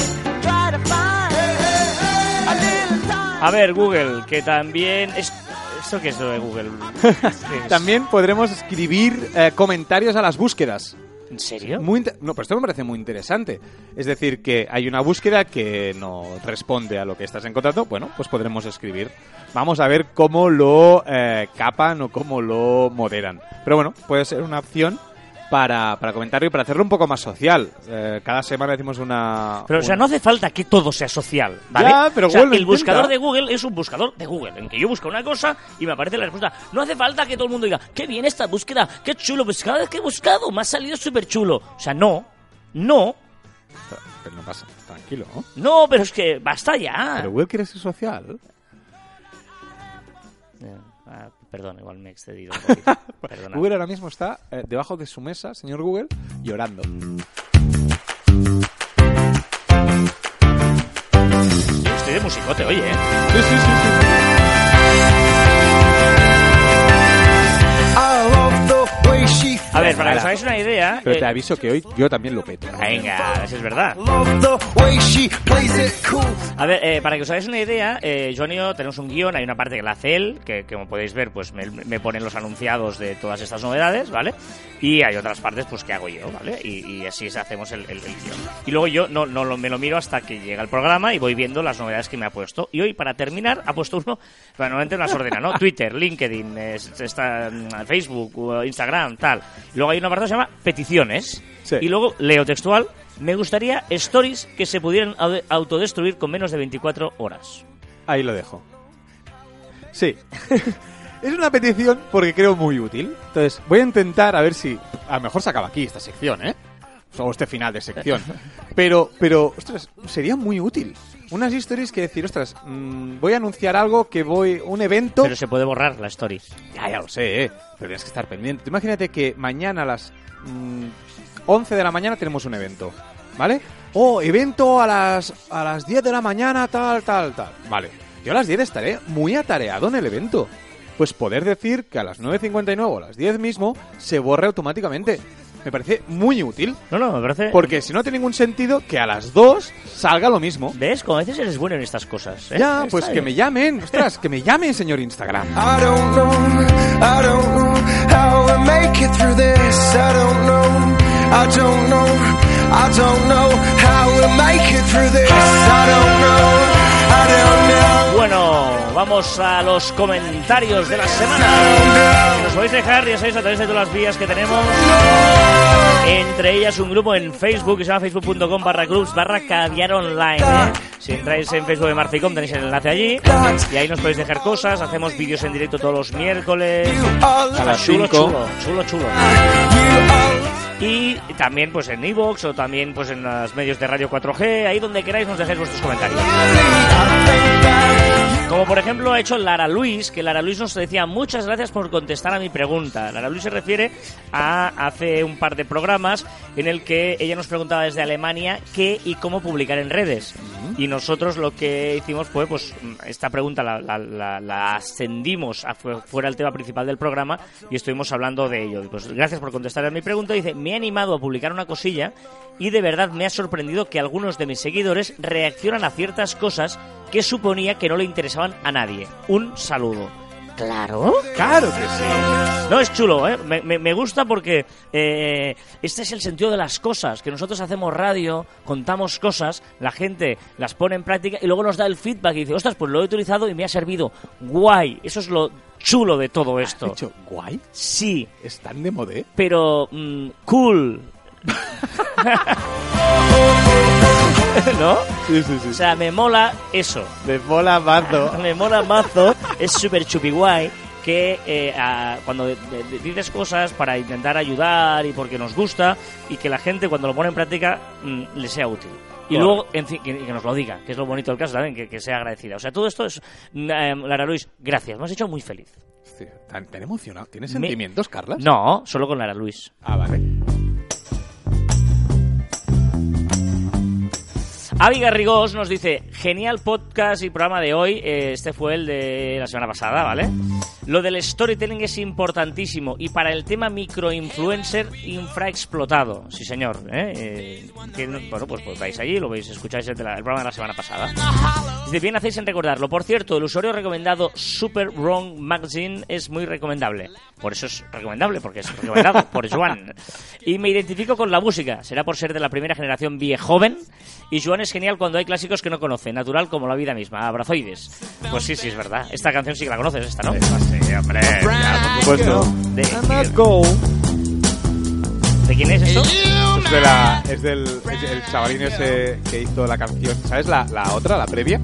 A ver, Google, que también... Es... ¿Esto qué es lo de Google? También podremos escribir eh, comentarios a las búsquedas. ¿En serio? Muy no, pero esto me parece muy interesante. Es decir, que hay una búsqueda que no responde a lo que estás encontrando. Bueno, pues podremos escribir. Vamos a ver cómo lo eh, capan o cómo lo moderan. Pero bueno, puede ser una opción para, para comentarlo y para hacerlo un poco más social. Eh, cada semana decimos una... Pero, o sea, una- no hace falta que todo sea social, ¿vale? Ya, pero O sea, el buscador de Google es un buscador de Google, en que yo busco una cosa y me aparece la respuesta. No hace falta que todo el mundo diga, qué bien esta búsqueda, qué chulo, pues cada vez que he buscado me ha salido súper chulo. O sea, no, no, Pero no pasa, tranquilo, ¿no? no, pero es que basta ya. Pero Google quiere ser social. Perdón, igual me he excedido un poquito. Google ahora mismo está eh, debajo de su mesa, señor Google, llorando. Estoy de musicote, oye, ¿eh? Sí, sí, sí, sí. A ver, para que os hagáis una idea... Pero eh, te aviso que hoy yo también lo peto. Venga, si es verdad. A ver, eh, para que os hagáis una idea, eh, Joan y yo tenemos un guion, hay una parte que la hace él, que, que como podéis ver, pues me, me ponen los anunciados de todas estas novedades, ¿vale? Y hay otras partes, pues que hago yo, ¿vale? Y, y así es- hacemos el, el- el guion. Y luego yo no, no lo- me lo miro hasta que llega el programa y voy viendo las novedades que me ha puesto. Y hoy, para terminar, ha puesto uno, bueno, normalmente las ordena, ¿no? Twitter, LinkedIn, eh, está, mm, Facebook, Instagram, tal. Luego hay una parte que se llama peticiones. Sí. Y luego leo textual, me gustaría stories que se pudieran au- autodestruir con menos de 24 horas. Ahí lo dejo. Sí. es una petición porque creo muy útil. Entonces, voy a intentar a ver si. A lo mejor se acaba aquí esta sección, ¿eh? O este final de sección. Pero, pero, ostras, sería muy útil. Unas stories que decir, ostras, mm, voy a anunciar algo que voy. Un evento. Pero se puede borrar la story. Ya, ya lo sé, ¿eh? Pero tienes que estar pendiente. Imagínate que mañana a las mm, 11 de la mañana tenemos un evento, ¿vale? Oh, evento a las, a las 10 de la mañana, tal, tal, tal. Vale. Yo a las 10 estaré muy atareado en el evento. Pues poder decir que a las 9.59 o a las 10 mismo se borre automáticamente. Me parece muy útil. No, no, me parece... Porque si no tiene ningún sentido que a las 2 salga lo mismo. ¿Ves? Como a veces eres bueno en estas cosas. ¿eh? Ya, Está pues que bien. me llamen. Ostras, que me llamen, señor Instagram. I don't know, vamos a los comentarios de la semana. Nos podéis dejar, ya sabéis, a través de todas las vías que tenemos. Entre ellas un grupo en Facebook que se llama facebook.com barra groups barra caviar online. ¿eh? Si entráis en Facebook de Marficom tenéis el enlace allí. Y ahí nos podéis dejar cosas. Hacemos vídeos en directo todos los miércoles. A las chulo, chulo, chulo, chulo. Y también pues en iVoox o también pues en los medios de Radio 4G, ahí donde queráis nos dejéis vuestros comentarios. Como por ejemplo ha hecho Lara Luis, que Lara Luis nos decía muchas gracias por contestar a mi pregunta. Lara Luis se refiere a hace un par de programas en el que ella nos preguntaba desde Alemania qué y cómo publicar en redes. Y nosotros lo que hicimos fue, pues, esta pregunta la, la- la- la ascendimos a fu- fuera el tema principal del programa y estuvimos hablando de ello. Pues gracias por contestar a mi pregunta. Dice, me he animado a publicar una cosilla y de verdad me ha sorprendido que algunos de mis seguidores reaccionan a ciertas cosas que suponía que no le interesaban a nadie. Un saludo. Claro. Claro que sí. No, es chulo, ¿eh? Me, me- me gusta porque eh, este es el sentido de las cosas, que nosotros hacemos radio, contamos cosas, la gente las pone en práctica y luego nos da el feedback y dice, ostras, pues lo he utilizado y me ha servido. Guay, eso es lo chulo de todo ¿Has esto. dicho guay? Sí, ¿Están de modé? pero mm, cool. ¿No? Sí, sí, sí. O sea, me mola eso. Me mola mazo. me mola mazo, es súper chupi guay que eh, a- cuando de- de- dices cosas para intentar ayudar y porque nos gusta y que la gente cuando lo pone en práctica mm, le sea útil. Y luego, en fin, que, que nos lo diga, que es lo bonito del caso también, que, que sea agradecida. O sea, todo esto es... eh, Lara Luis, gracias, me has hecho muy feliz. Hostia, ¿Tan, tan emocionado? ¿Tienes Me- sentimientos, Carlas? No, solo con Lara Luis. Ah, vale. Avi Garrigós nos dice, genial podcast y programa de hoy. Eh, Este fue el de la semana pasada, ¿vale? Lo del storytelling es importantísimo y para el tema microinfluencer infraexplotado. Sí, señor. ¿eh? Eh, bueno, pues, pues vais allí, lo veis, escucháis el, de la- el programa de la semana pasada. Dice, bien hacéis en recordarlo. Por cierto, el usuario recomendado Super Wrong Magazine es muy recomendable. Por eso es recomendable, porque es recomendado por Joan. Y me identifico con la música. Será por ser de la primera generación viejoven. Y Joan es genial cuando hay clásicos que no conoce. Natural como la vida misma. Abrazoides. Pues sí, sí, es verdad. Esta canción sí que la conoces, esta, ¿no? Sí, hombre. Ya, por supuesto. De, Go. ¿De quién es esto? Es, de la, es del es el chavalín ese que hizo la canción. ¿Sabes la, la otra, la previa?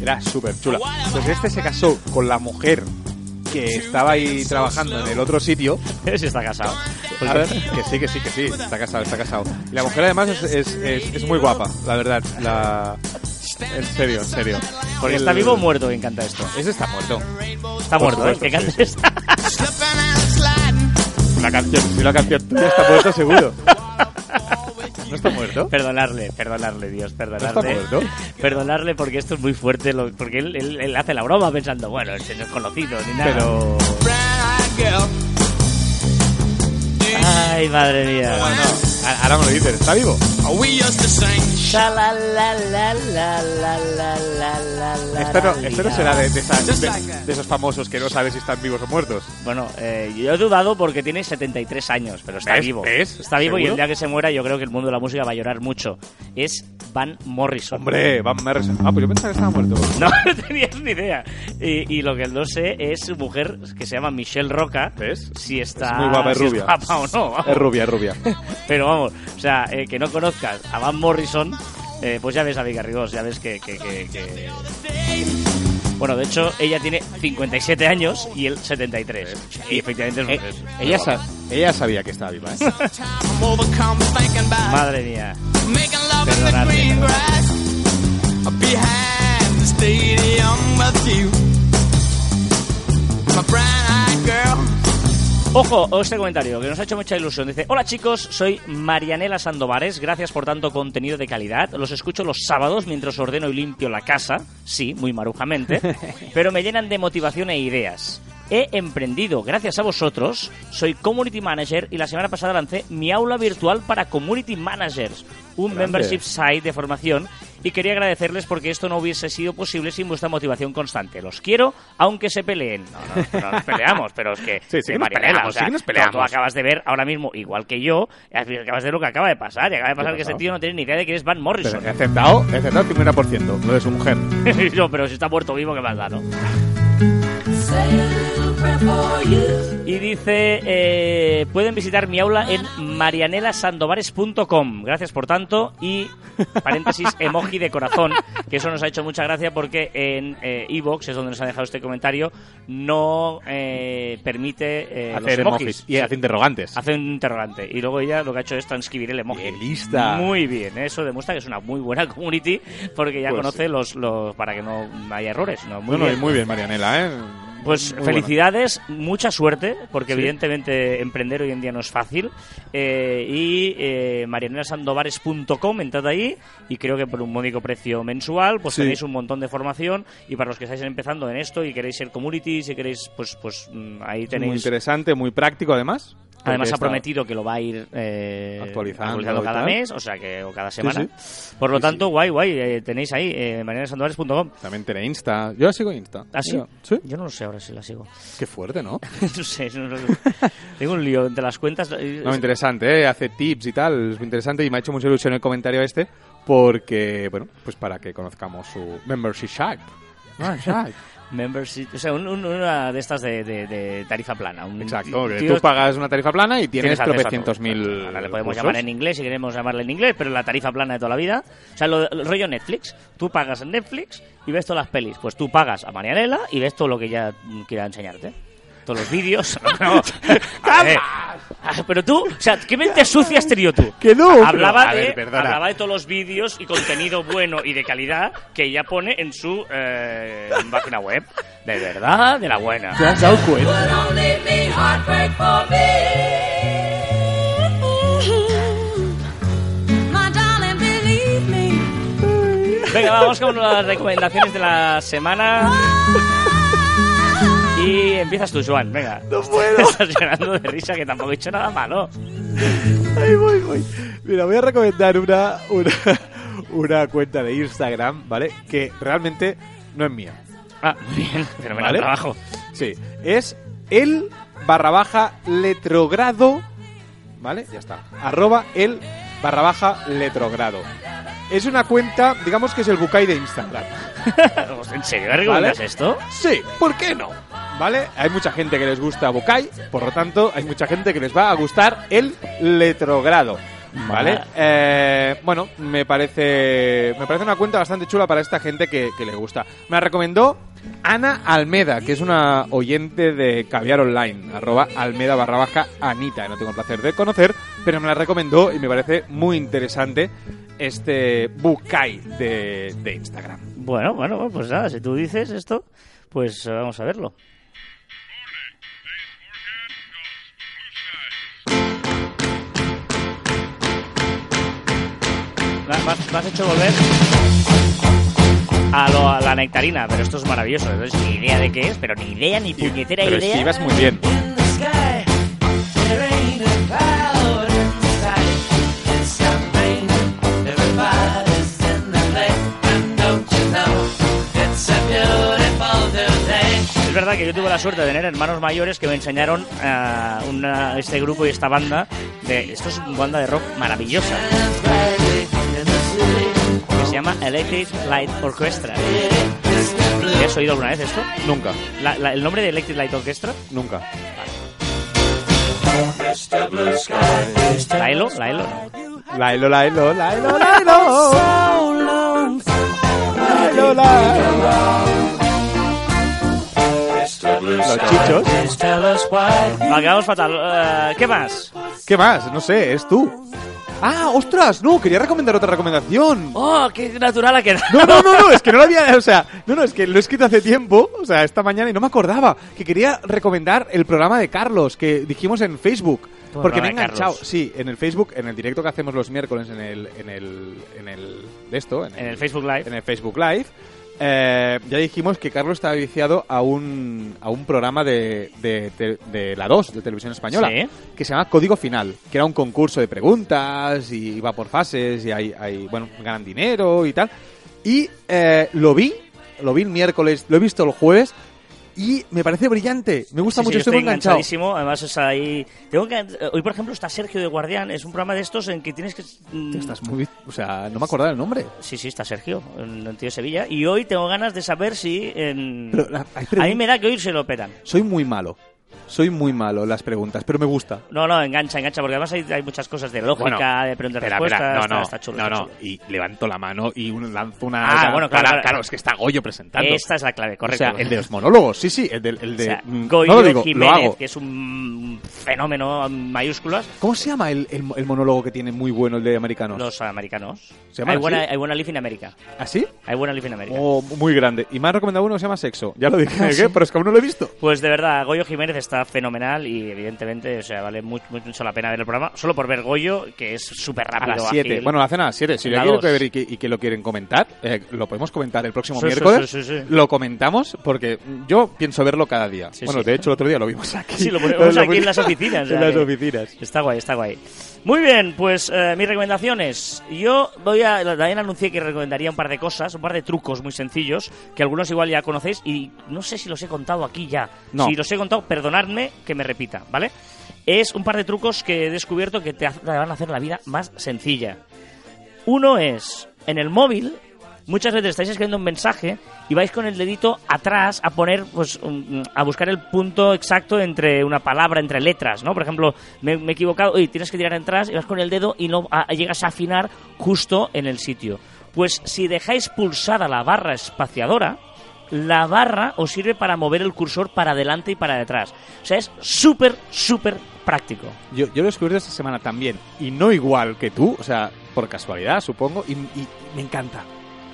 Era súper chula. Pues este se casó con la mujer que estaba ahí trabajando en el otro sitio. Sí está casado. A ver, que sí, que sí, que sí. Está casado, está casado. Y la mujer además es, es, es, es muy guapa, la verdad. La... En serio, en serio. Porque El- está vivo o muerto, me encanta esto. Ese está muerto. Está Por muerto, ¿eh? Que sí, esta. Una canción, si una canción tuya está muerto seguro. ¿No está muerto? Perdonarle, perdonarle, Dios, ¿No está perdonarle. muerto? Perdonarle porque esto es muy fuerte, lo- porque él, él- él hace la broma pensando, bueno, este no es conocido ni nada. Pero... Ay, madre mía. Ahora me lo dices, ¿está vivo? Esto no, esto no será de, de, esas- de- de esos famosos que no sabes si están vivos o muertos. Bueno, eh, yo he dudado porque tiene 73 años, pero está ¿Ves? vivo. ¿Ves? Está vivo y el día que se muera yo creo que el mundo de la música va a llorar mucho. Es Van Morrison. Hombre, Van Morrison. Ah, pues yo pensaba que estaba muerto. No, no tenías ni idea. Y, y lo que no sé es su mujer, que se llama Michelle Roca, ¿Ves? si está, Es muy guapa, es si es rubia. guapa o no. Es rubia, es rubia. Pero vamos, o sea, eh, que no conozcas a Van Morrison, eh, pues ya ves a Vigarrigós, ya ves que, que, que- que- Bueno, de hecho, ella tiene 57 años y él 73. Y efectivamente es, Eh, es- ella, sabía que estaba viva, ¿eh? Madre mía. making love in the Perdonadme, perdonadme. Ojo, este comentario que nos ha hecho mucha ilusión. Dice, hola chicos, soy Marianela Sandovares, gracias por tanto contenido de calidad. Los escucho los sábados mientras ordeno y limpio la casa, sí, muy marujamente, pero me llenan de motivación e ideas. He emprendido, gracias a vosotros, soy Community Manager y la semana pasada lancé mi aula virtual para Community Managers, un Grande. membership site de formación y quería agradecerles porque esto no hubiese sido posible sin vuestra motivación constante. Los quiero, aunque se peleen. No, no, no nos peleamos, pero es que... Sí, sí que peleamos, o sea, sí que nos tú- peleamos. Tú acabas de ver ahora mismo, igual que yo, acabas de ver lo que acaba de pasar. Y acaba de pasar ¿Qué que ese tío no tiene ni idea de quién es Van Pero Morrison. he aceptado, he aceptado el 50%, lo de su mujer. no, pero si está muerto vivo, ¿qué más da, no? Y dice, eh, pueden visitar mi aula en marianelasandovares.com. Gracias por tanto. Y, paréntesis, emoji de corazón, que eso nos ha hecho mucha gracia porque en Evox, es donde nos ha dejado este comentario, no eh, permite eh, Hacer los emojis. emojis y hace interrogantes. Hace un interrogante. Y luego ella lo que ha hecho es transcribir el emoji. ¡Qué lista! Muy bien. Eso demuestra que es una muy buena community porque ya Pues conoce sí. los, los... para que no haya errores. ¿no? Muy no, bien. muy bien, Marianela, ¿eh? Pues Muy felicidades, mucha suerte, porque Sí. evidentemente emprender hoy en día no es fácil. Eh, y eh, marianelasandovares.com, entrad ahí y creo que por un módico precio mensual pues Sí. tenéis un montón de formación y para los que estáis empezando en esto y queréis ser community, si queréis, pues, pues mm, ahí Muy tenéis... interesante, muy práctico además. Además ha prometido que lo va a ir eh, Actualizando cada mes, o sea que o cada semana. sí. Por lo Sí, tanto, sí. guay, guay, eh, tenéis ahí eh. También tiene Insta. Yo la sigo en Insta. ¿Ah, sí? Yo no lo sé ahora si la sigo. Qué fuerte, ¿no? no sé, no- no- tengo un lío entre las cuentas. eh, No, interesante, ¿eh? Hace tips y tal, es muy interesante y me ha hecho mucha ilusión el comentario este porque, bueno, pues para que conozcamos su membership site. Ah. Membership, o sea, un- un- una de estas de, de- de tarifa plana. Un Exacto, que tú pagas una tarifa plana y tienes, tienes tropecientos mil Ahora le podemos cursos. llamar en inglés si queremos llamarle en inglés, pero la tarifa plana de toda la vida. O sea, lo, el rollo Netflix. Tú pagas en Netflix y ves todas las pelis. Pues tú pagas a Marianela y ves todo lo que ella quiera enseñarte. Todos los vídeos. No. Ah, Pero tú, o sea, ¿qué mente sucia has tenido tú? Que no, Hablaba, pero, de, ver, hablaba de todos los vídeos y contenido bueno y de calidad que ella pone en su eh, página web. De verdad, de la buena. ¿Te has dado cuenta? Venga, vamos con las recomendaciones de la semana. Y empiezas tú, Joan, venga. No puedo. Estás llorando de risa, que tampoco he hecho nada malo. Ahí voy, voy. Mira, voy a recomendar una, una, una cuenta de Instagram, ¿vale? Que realmente no es mía. Ah, muy bien, pero me ¿Vale? trabajo. Sí, es el barra baja letrogrado, ¿vale? Ya está. Arroba el barra baja letrogrado. Es una cuenta, digamos que es el Bukai de Instagram. ¿En serio recomiendas ¿Vale? esto? Sí, ¿por qué no? ¿Vale? Hay mucha gente que les gusta Bukai, por lo tanto, hay mucha gente que les va a gustar el letrogrado. ¿Vale? Va. Eh, bueno, me parece me parece una cuenta bastante chula para esta gente que, que le gusta. Me la recomendó Ana Almeda, que es una oyente de Caviar Online, arroba Almeda barra baja Anita. No tengo el placer de conocer, pero me la recomendó y me parece muy interesante este Bukai de, de Instagram. Bueno, bueno, pues nada, si tú dices esto, pues eh, vamos a verlo. Has, me has hecho volver a, lo- a la nectarina, pero esto es maravilloso. Entonces, ni idea de qué es, pero ni idea, ni puñetera Pero es idea. que ibas muy bien. Es verdad que yo tuve la suerte de tener hermanos mayores que me enseñaron eh, una- este grupo y esta banda. De, esto es una banda de rock maravillosa Que se llama Electric Light Orchestra. ¿Has oído alguna vez esto? Nunca, La- la- ¿El nombre de Electric Light Orchestra? nunca. ¿La ELO? ¿La ELO? No. Lailo, lailo, lailo, lailo. Lailo, lailo. Los chichos. Quedamos fatal. Eh, ¿Qué más? ¿Qué más? No sé, es tú. Ah, ostras, no, quería recomendar otra recomendación. ¡Oh, qué natural ha quedado! No, no, no, no, es que no lo había, o sea, no, no, es que lo he escrito hace tiempo, o sea, esta mañana y no me acordaba, que quería recomendar el programa de Carlos que dijimos en Facebook. ¿Cómo Porque me he enganchado, sí, en el Facebook, en el directo que hacemos los miércoles en el, en el, en el, de esto, En el Facebook Live. en el Facebook Live, eh, ya dijimos que Carlos estaba viciado a un, a un programa de, de, de- de la 2, de televisión española, Sí. que se llama Código Final, que era un concurso de preguntas y iba por fases y hay, hay bueno, ganan dinero y tal. Y eh, lo vi, lo vi el miércoles, lo he visto el jueves y me parece brillante. Me gusta Sí, sí, mucho, yo estoy estoy enganchado. enganchadísimo. Además, es ahí. Tengo que... Hoy, por ejemplo, está Sergio de Guardián. Es un programa de estos en que tienes que. mm, Estás muy, o sea, no me acordaba el nombre. Sí, sí, está Sergio, en el tío de Sevilla. Y hoy tengo ganas de saber si. En... Pero la- hay A mí me da que hoy se lo petan. Soy muy malo. Soy muy malo las preguntas, pero me gusta. No, no, engancha, engancha, porque además hay, hay muchas cosas de lógica, Bueno, de preguntas y Espera, respuestas. espera, no, está, no, está chulo, no, está no. Y levanto la mano y un, lanzo una... Ah, bueno, claro, es que está Goyo presentando. Esta es la clave, o correcto. sea, el de los monólogos, sí, sí, el de... El O de sea, mm, Goyo no lo digo, Jiménez, lo hago. que es un fenómeno en mayúsculas, ¿Cómo se llama el, el, el monólogo que tiene muy bueno, el de americanos? los americanos. ¿Se llama hay, así? buena, hay buena Live in América. ¿Así? Hay buena Live in América. Oh, muy grande. Y me ha recomendado uno que se llama Sexo. Ya lo dije, Ah, ¿qué? sí. pero es que aún no lo he visto. Pues de verdad, Goyo Jiménez está fenomenal y evidentemente, o sea, vale mucho, mucho la pena ver el programa. Solo por ver Goyo, que es súper A rápido. las 7. ágil. Bueno, la cena a las 7. Si lo dos. ver y que, y que lo quieren comentar, eh, lo podemos comentar el próximo Sí, miércoles. sí, sí, sí. Lo comentamos porque yo pienso verlo cada día. Bueno, de hecho, el otro día lo vimos aquí. Sí, lo ponemos aquí en las oficinas, en las oficinas. Está guay, está guay. Muy bien, pues eh, mis recomendaciones. Yo voy a. También anuncié que recomendaría un par de cosas, un par de trucos muy sencillos, que algunos igual ya conocéis y no sé si los he contado aquí ya. No. Si los he contado, perdonadme que me repita, ¿vale? Es un par de trucos que he descubierto que te van a hacer la vida más sencilla. Uno es, en el móvil, muchas veces estáis escribiendo un mensaje y vais con el dedito atrás a poner, pues, a buscar el punto exacto entre una palabra, entre letras, ¿no? Por ejemplo, me, he equivocado, y tienes que tirar atrás y vas con el dedo y no llegas a afinar justo en el sitio. Pues si dejáis pulsada la barra espaciadora, la barra os sirve para mover el cursor para adelante y para detrás. O sea, es súper, súper práctico. Yo, yo lo he descubierto esta semana también. Y no igual que tú, o sea, por casualidad, supongo. Y, y me encanta.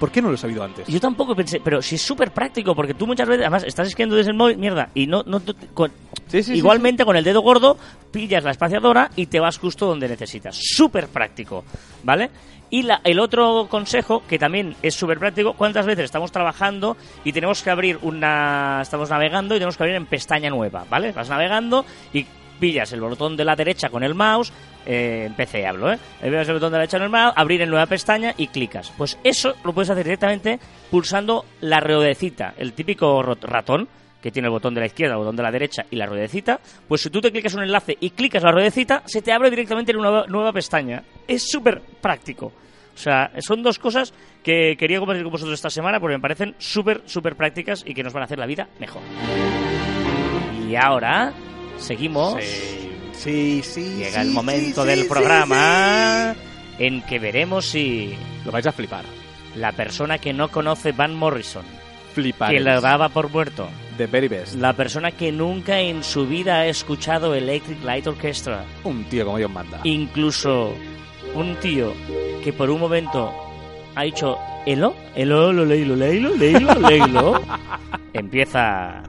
¿Por qué no lo he sabido antes? Yo tampoco pensé, pero si es súper práctico, porque tú muchas veces, además, estás escribiendo desde el móvil, mierda, y no, no te- con- Sí, sí, sí, igualmente con el dedo gordo pillas la espaciadora y te vas justo donde necesitas. Súper práctico, ¿vale? Y la- el otro consejo, que también es súper práctico, ¿cuántas veces estamos trabajando y tenemos que abrir una... estamos navegando y tenemos que abrir en pestaña nueva, ¿vale? Vas navegando y pillas el botón de la derecha con el mouse, eh, en hablo, ¿eh? Pillas el botón de la derecha con el mouse, abrir en nueva pestaña y clicas. Pues eso lo puedes hacer directamente pulsando la ruedecita, el típico ratón que tiene el botón de la izquierda, el botón de la derecha y la ruedecita, pues si tú te clicas un enlace y clicas la ruedecita, se te abre directamente en una nueva, pestaña. Es súper práctico. O sea, son dos cosas que quería compartir con vosotros esta semana porque me parecen súper, súper prácticas y que nos van a hacer la vida mejor. Y ahora seguimos. Sí, sí. Llega sí, el momento sí, del sí, programa en que veremos si. Lo vais a flipar. la persona que no conoce Van Morrison, Flipar. que lo daba por muerto, The very best. la persona que nunca en su vida ha escuchado Electric Light Orchestra, Un tío como Dios manda. incluso un tío que por un momento ha dicho Elo, Elo, lo leilo, leilo, leilo, leilo, empieza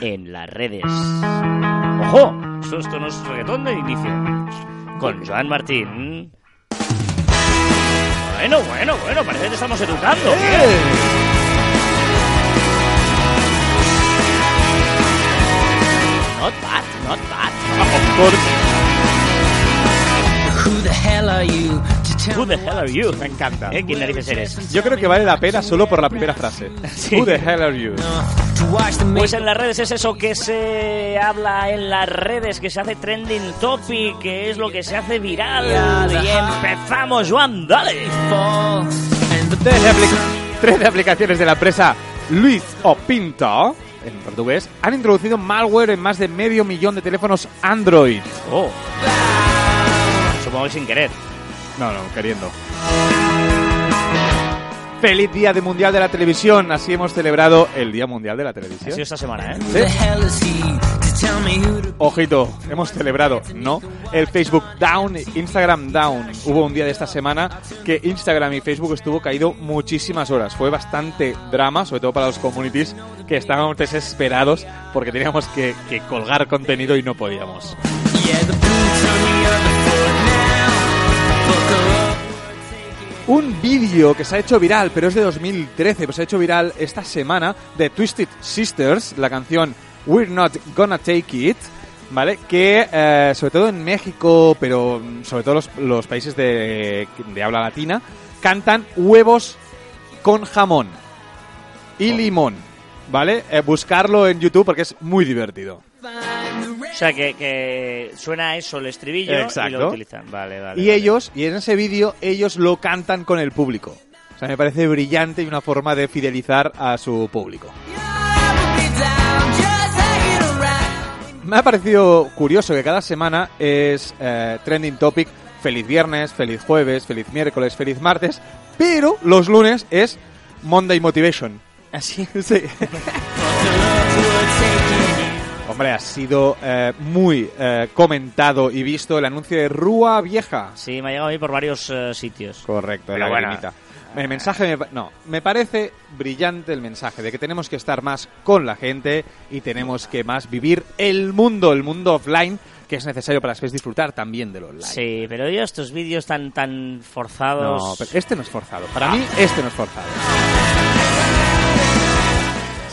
en las redes. ¡Ojo! Esto, esto no es reggaetón de inicio. Con Joan Martín. Bueno, bueno, bueno, parece que te estamos educando. ¡Eh! Not bad, not bad. Of course. Who the hell are you Who the hell are you? Me encanta. ¿Eh? ¿Quién narices eres? Yo creo que vale la pena solo por la primera frase. Sí. Who the hell are you? Pues en las redes es eso que se habla en las redes, que se hace trending topic, que es lo que se hace viral. Y empezamos, Juan, dale. fall and the 13, apli- 13 aplicaciones de la empresa Luis o Pinto, en portugués, han introducido malware en más de medio millón de teléfonos Android. Oh. Supongo que sin querer. No, no, queriendo. Feliz Día de Mundial de la Televisión. Así hemos celebrado el Día Mundial de la Ha sido Televisión. esta semana, ¿eh? to Ojito, hemos celebrado, ¿no? El Facebook Down, Instagram Down. Hubo un día de esta semana que Instagram y Facebook estuvo caído muchísimas horas. Fue bastante drama, sobre todo para los communities, que estábamos desesperados porque teníamos que, que colgar contenido y no podíamos. Un vídeo que se ha hecho viral, pero es de 2013, pero se ha hecho viral esta semana, de Twisted Sisters, la canción We're Not Gonna Take It, ¿vale? Que eh, sobre todo en México, pero mm, sobre todo los, los países de, de habla latina, cantan huevos con jamón y limón, ¿vale? Eh, buscarlo en YouTube porque es muy divertido. O sea, que, que suena a eso el estribillo y Exacto. lo utilizan. Vale, vale. Y vale. ellos, y en ese vídeo, ellos lo cantan con el público. O sea, me parece brillante y una forma de fidelizar a su público. Me ha parecido curioso que cada semana es eh, trending topic feliz viernes, feliz jueves, feliz miércoles, feliz martes, pero los lunes es Monday Motivation. Así. Sí. Hombre, ha sido eh, muy eh, comentado y visto el anuncio de Rúa Vieja. Sí, me ha llegado a mí por varios eh, sitios. Correcto, Pero la bueno. lagrimita. El mensaje, me, no, me parece brillante el mensaje de que tenemos que estar más con la gente y tenemos que más vivir el mundo, el mundo offline, que es necesario para después disfrutar también del online. Sí, pero yo estos vídeos tan tan forzados. No, pero este no es forzado. Para Ah. mí, este no es forzado.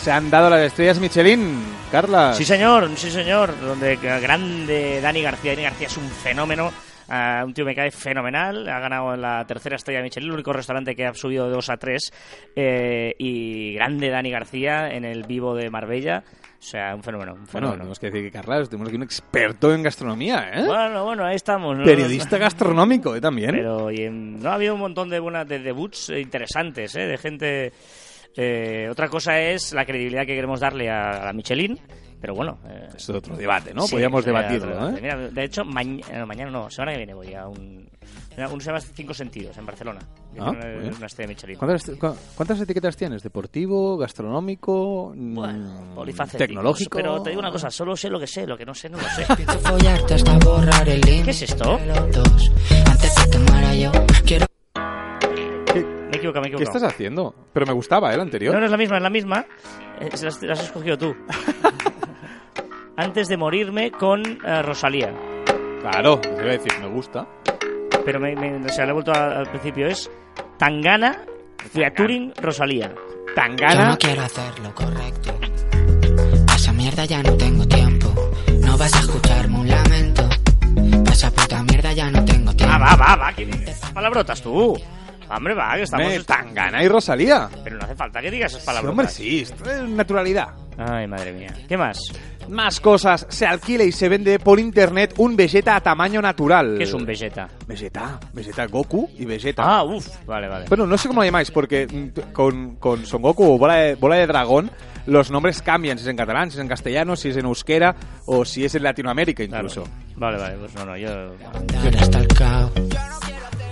Se han dado las estrellas Michelin, Carla. Sí, señor, sí, señor. Donde grande Dani García. Dani García es un fenómeno. ah, un tío me cae fenomenal. Ha ganado la tercera estrella de Michelin, el único restaurante que ha subido de 2 a 3. y grande Dani García en el vivo de Marbella. O sea, un fenómeno. Un Bueno, fenómeno. tenemos que decir que Carla tenemos aquí un experto en gastronomía, ¿eh? bueno, bueno, ahí estamos. ¿no? Periodista gastronómico, ¿eh? También. Pero y no ha habido un montón de buenas de debuts eh, interesantes, ¿eh? de gente. Eh, otra cosa es la credibilidad que queremos darle a, a la Michelin, pero bueno. eh, Esto es otro debate, ¿no? sí, Podríamos eh, debatirlo, ¿eh? debate. Mira, de hecho, maña- no, mañana no, semana que viene voy a un. una- Un se llama Cinco Sentidos en Barcelona. Ah, una, una estrella Michelin. ¿Cuántas, cu- cuántas etiquetas tienes? ¿Deportivo, gastronómico, mm, Bueno, polifacéticos, tecnológico? Pero te digo una cosa, solo sé lo que sé, lo que no sé no lo sé. ¿Qué es esto? ¿Qué, Me he equivocado, qué estás haciendo? Pero me gustaba, ¿eh? El anterior. No, no es la misma, es la misma. Eh, se las, las has escogido tú. Antes de morirme con eh, Rosalía. Claro, te iba a decir, me gusta. Pero me, me- o sea, le he vuelto a- al principio. Es Tangana featuring Rosalía. Yo Tangana. no quiero hacer lo correcto. Pa' esa mierda ya no tengo tiempo. No vas a escucharme un lamento. Pa' esa puta mierda ya no tengo tiempo. Ah, va, va, va. ¿Qué dices palabrotas tú? Hombre, va, que estamos... Me, Tangana y Rosalía. Pero no hace falta que digas esas Sí, palabras. hombre, sí, esto es naturalidad. Ay, madre mía. ¿Qué más? Más cosas. Se alquila y se vende por internet un Vegeta a tamaño natural. ¿Qué es un Vegeta? Vegeta. Vegeta Goku y Vegeta. Ah, uff. Vale, vale. Bueno, no sé cómo lo llamáis, porque mm, con, con Son Goku o Bola de, Bola de Dragón, los nombres cambian, si es en catalán, si es en castellano, si es en euskera o si es en Latinoamérica Claro. incluso. Vale, vale. Pues no, no, yo... Hasta el caos.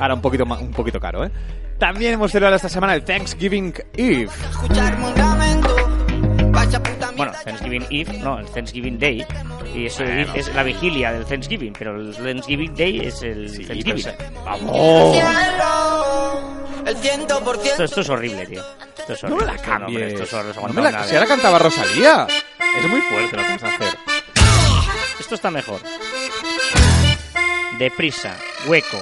Ahora un poquito, ma- un poquito caro, ¿eh? También hemos celebrado esta semana el Thanksgiving Eve. Bueno, Thanksgiving Eve, no, el Thanksgiving Day. Y eso es la vigilia del Thanksgiving, pero el Thanksgiving Day es el Thanksgiving. ¡Vamos! Esto, esto es horrible, tío. Esto es No horrible. me la Esto no, hombre, cambies. esto es horrible, No no me la- nada. si ahora cantaba Rosalía. Es muy fuerte lo que vas a hacer. Esto está mejor. Deprisa, hueco.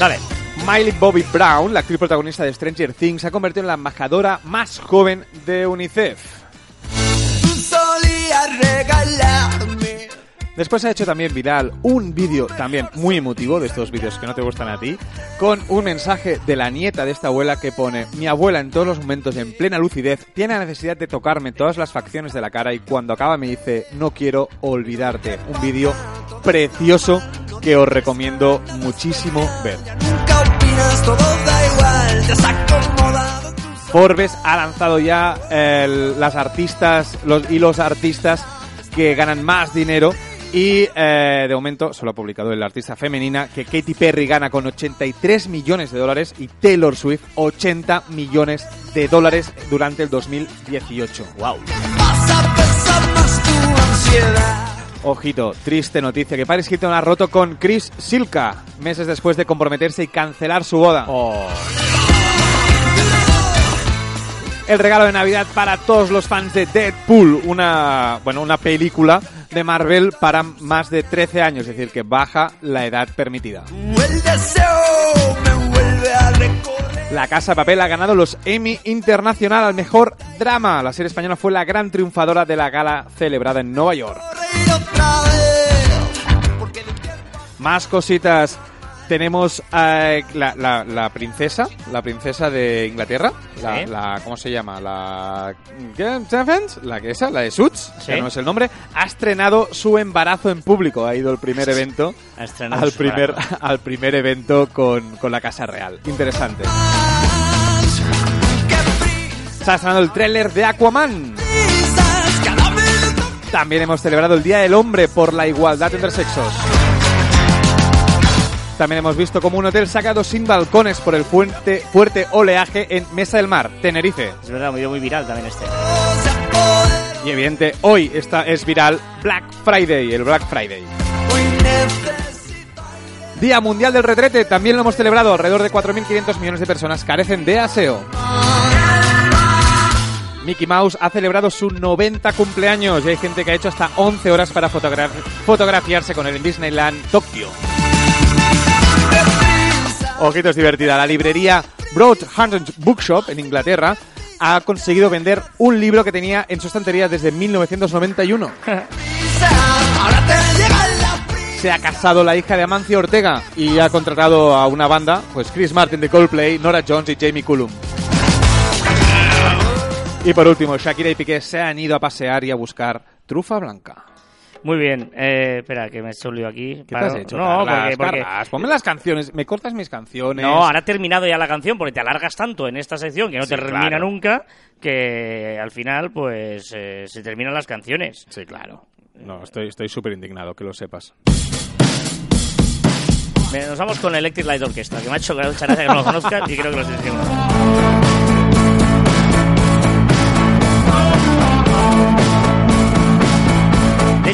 Dale. Miley Bobby Brown, la actriz protagonista de Stranger Things, se ha convertido en la embajadora más joven de UNICEF. Regalarme. Después ha hecho también viral un vídeo también muy emotivo, de estos vídeos que no te gustan a ti, con un mensaje de la nieta de esta abuela que pone, mi abuela en todos los momentos en plena lucidez tiene la necesidad de tocarme todas las facciones de la cara y cuando acaba me dice, no quiero olvidarte. Un vídeo precioso que os recomiendo muchísimo ver. Forbes ha lanzado ya el- las artistas los, y los artistas que ganan más dinero y eh, de momento solo ha publicado el artista femenina que Katy Perry gana con 83 millones de dólares y Taylor Swift 80 millones de dólares durante el 2018. ¡Wow! Ojito, triste noticia que Paris Hilton ha roto con Chris Silka meses después de comprometerse y cancelar su boda. El regalo de Navidad para todos los fans de Deadpool, una bueno, una película de Marvel para más de 13 años, es decir, que baja la edad permitida. El deseo me vuelve a recorrer. La Casa de Papel ha ganado los Emmy Internacional al mejor drama. La serie española fue la gran triunfadora de la gala celebrada en Nueva York. Más cositas. Tenemos eh, la, la- la princesa, la princesa de Inglaterra, la, Sí. la- ¿cómo se llama? La la que esa, la de Suits, Sí. que no es el nombre, ha estrenado su embarazo en público, ha ido el primer evento, al primer, embarazo. al primer evento con, con la Casa Real. Interesante. Se ha estrenado el tráiler de Aquaman. También hemos celebrado el Día del Hombre por la igualdad entre sexos. También hemos visto como un hotel sacado sin balcones por el fuerte, fuerte oleaje en Mesa del Mar, Tenerife. Es verdad, muy, muy viral también este. Y evidente, hoy está, es viral Black Friday, el Black Friday. Día Mundial del Retrete, también lo hemos celebrado. Alrededor de 4.500 millones de personas carecen de aseo. Mickey Mouse ha celebrado su 90 cumpleaños y hay gente que ha hecho hasta 11 horas para fotogra- fotografiarse con él en Disneyland Tokio. Ojitos divertida, la librería Broadhampton Bookshop en Inglaterra ha conseguido vender un libro que tenía en su estantería desde 1991. Ahora te llega la prisa. Se ha casado la hija de Amancio Ortega y ha contratado a una banda, pues Chris Martin de Coldplay, Nora Jones y Jamie Cullum. Y por último, Shakira y Piqué se han ido a pasear y a buscar trufa blanca. Muy bien. Eh, espera, que me lío aquí. ¿Qué Paro. te has hecho? No, Carlas? porque... porque- Carlas, ponme las canciones, me cortas mis canciones. No, ahora ha terminado ya la canción porque te alargas tanto en esta sección que no Sí, termina claro. nunca que al final pues eh, se terminan las canciones. Sí, claro. No, estoy estoy súper indignado, que lo sepas. Nos vamos con Electric Light Orchestra, que me ha hecho gracia que no lo conozcas y creo que lo estáis diciendo. De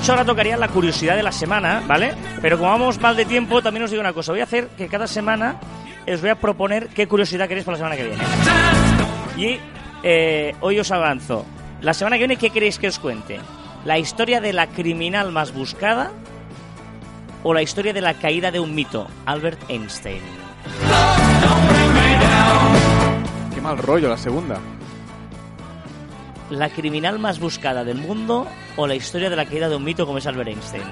ahora tocaría la curiosidad de la semana, ¿vale? Pero como vamos mal de tiempo, también os digo una cosa. Voy a hacer que cada semana os voy a proponer qué curiosidad queréis para la semana que viene. Y eh, hoy os avanzo. La semana que viene, ¿qué queréis que os cuente? ¿La historia de la criminal más buscada o la historia de la caída de un mito, Albert Einstein? Qué mal rollo la segunda. ¿La criminal más buscada del mundo o la historia de la caída de un mito como es Albert Einstein?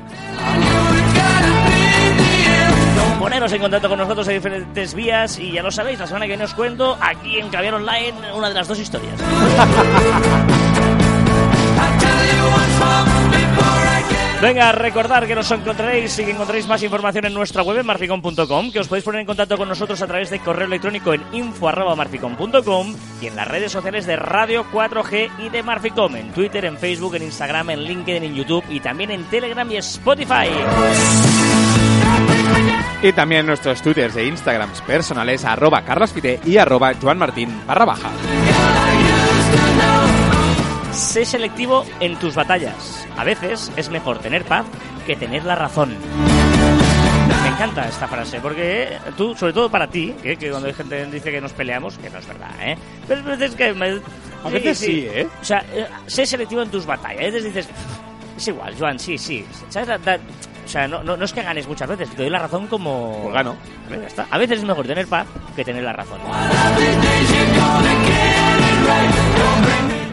Poneros en contacto con nosotros en diferentes vías y ya lo sabéis, la semana que viene os cuento aquí en Caviar Online una de las dos historias. Venga, recordar que nos encontraréis y que encontraréis más información en nuestra web en marficom.com, que os podéis poner en contacto con nosotros a través de correo electrónico en info.marficom.com y en las redes sociales de Radio 4G y de Marficom, en Twitter, en Facebook, en Instagram, en LinkedIn, en YouTube y también en Telegram y Spotify. Y también nuestros twitters e instagrams personales arroba y arroba joanmartin barra baja. Sé selectivo en tus batallas. A veces es mejor tener paz que tener la razón. Me encanta esta frase, porque tú, sobre todo para ti, que, que cuando hay gente que dice que nos peleamos, que no es verdad, ¿eh? Pero hay veces que... me- A veces sí, ¿eh? O sea, eh, sé selectivo en tus batallas. A veces dices, es igual, Joan, sí, sí. ¿Sabes? La- la- O sea, no, no, no es que ganes muchas veces, te doy la razón como... Pues gano. Ya está. A veces es mejor tener paz que tener la razón.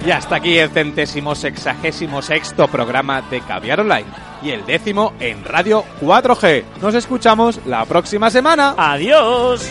Y hasta aquí el centésimo sexagésimo sexto programa de Caviar Online y el décimo en Radio 4G. Nos escuchamos la próxima semana. ¡Adiós!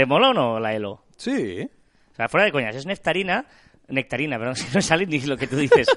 ¿Te mola o no la Elo? Sí. O sea, fuera de coñas, es nectarina, nectarina, perdón, si no sale ni lo que tú dices.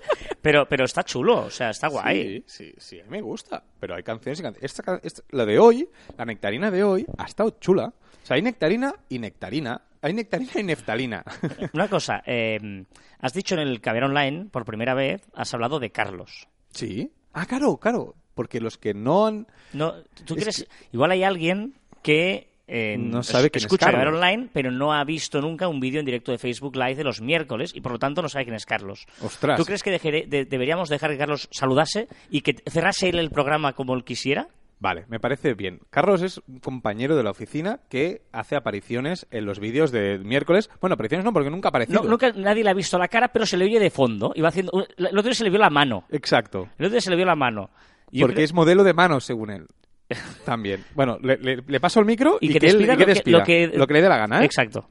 pero, pero está chulo, o sea, está guay. Sí, sí, sí, a mí me gusta. Pero hay canciones y canciones. Esta, la de hoy, la nectarina de hoy, ha estado chula. O sea, hay nectarina y nectarina. Hay nectarina y neftalina. Una cosa, eh, has dicho en el Caber Online, por primera vez, has hablado de Carlos. sí. Ah, claro, claro. Porque los que no han. No, ¿tú Es crees? Igual hay alguien que eh, No sabe quién es escucha Caber Carlos. Online, pero no ha visto nunca un vídeo en directo de Facebook Live de los miércoles y por lo tanto no sabe quién es Carlos. Ostras. ¿Tú crees que de- deberíamos dejar que Carlos saludase y que cerrase él el programa como él quisiera? Vale, me parece bien. Carlos es un compañero de la oficina que hace apariciones en los vídeos de miércoles. Bueno, apariciones no, porque nunca ha aparecido. No, nunca nadie le ha visto la cara, pero se le oye de fondo. Iba haciendo, el otro día se le vio la mano. Exacto. El otro día se le vio la mano. Y yo Porque creo- es modelo de manos, según él. También. Bueno, le, le- le paso el micro y, Y que que, él- y que lo que- despida. lo que- Lo que le dé la gana, ¿eh? Exacto.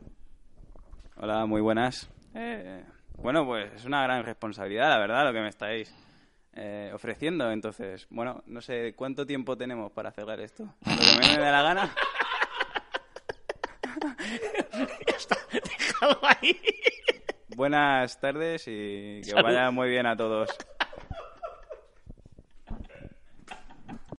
Hola, muy buenas. Eh, bueno, pues es una gran responsabilidad, la verdad, lo que me estáis eh, ofreciendo. Entonces, bueno, no sé cuánto tiempo tenemos para cerrar esto. Lo que me dé la gana. Déjalo ahí. Buenas tardes y que Salud. vaya muy bien a todos.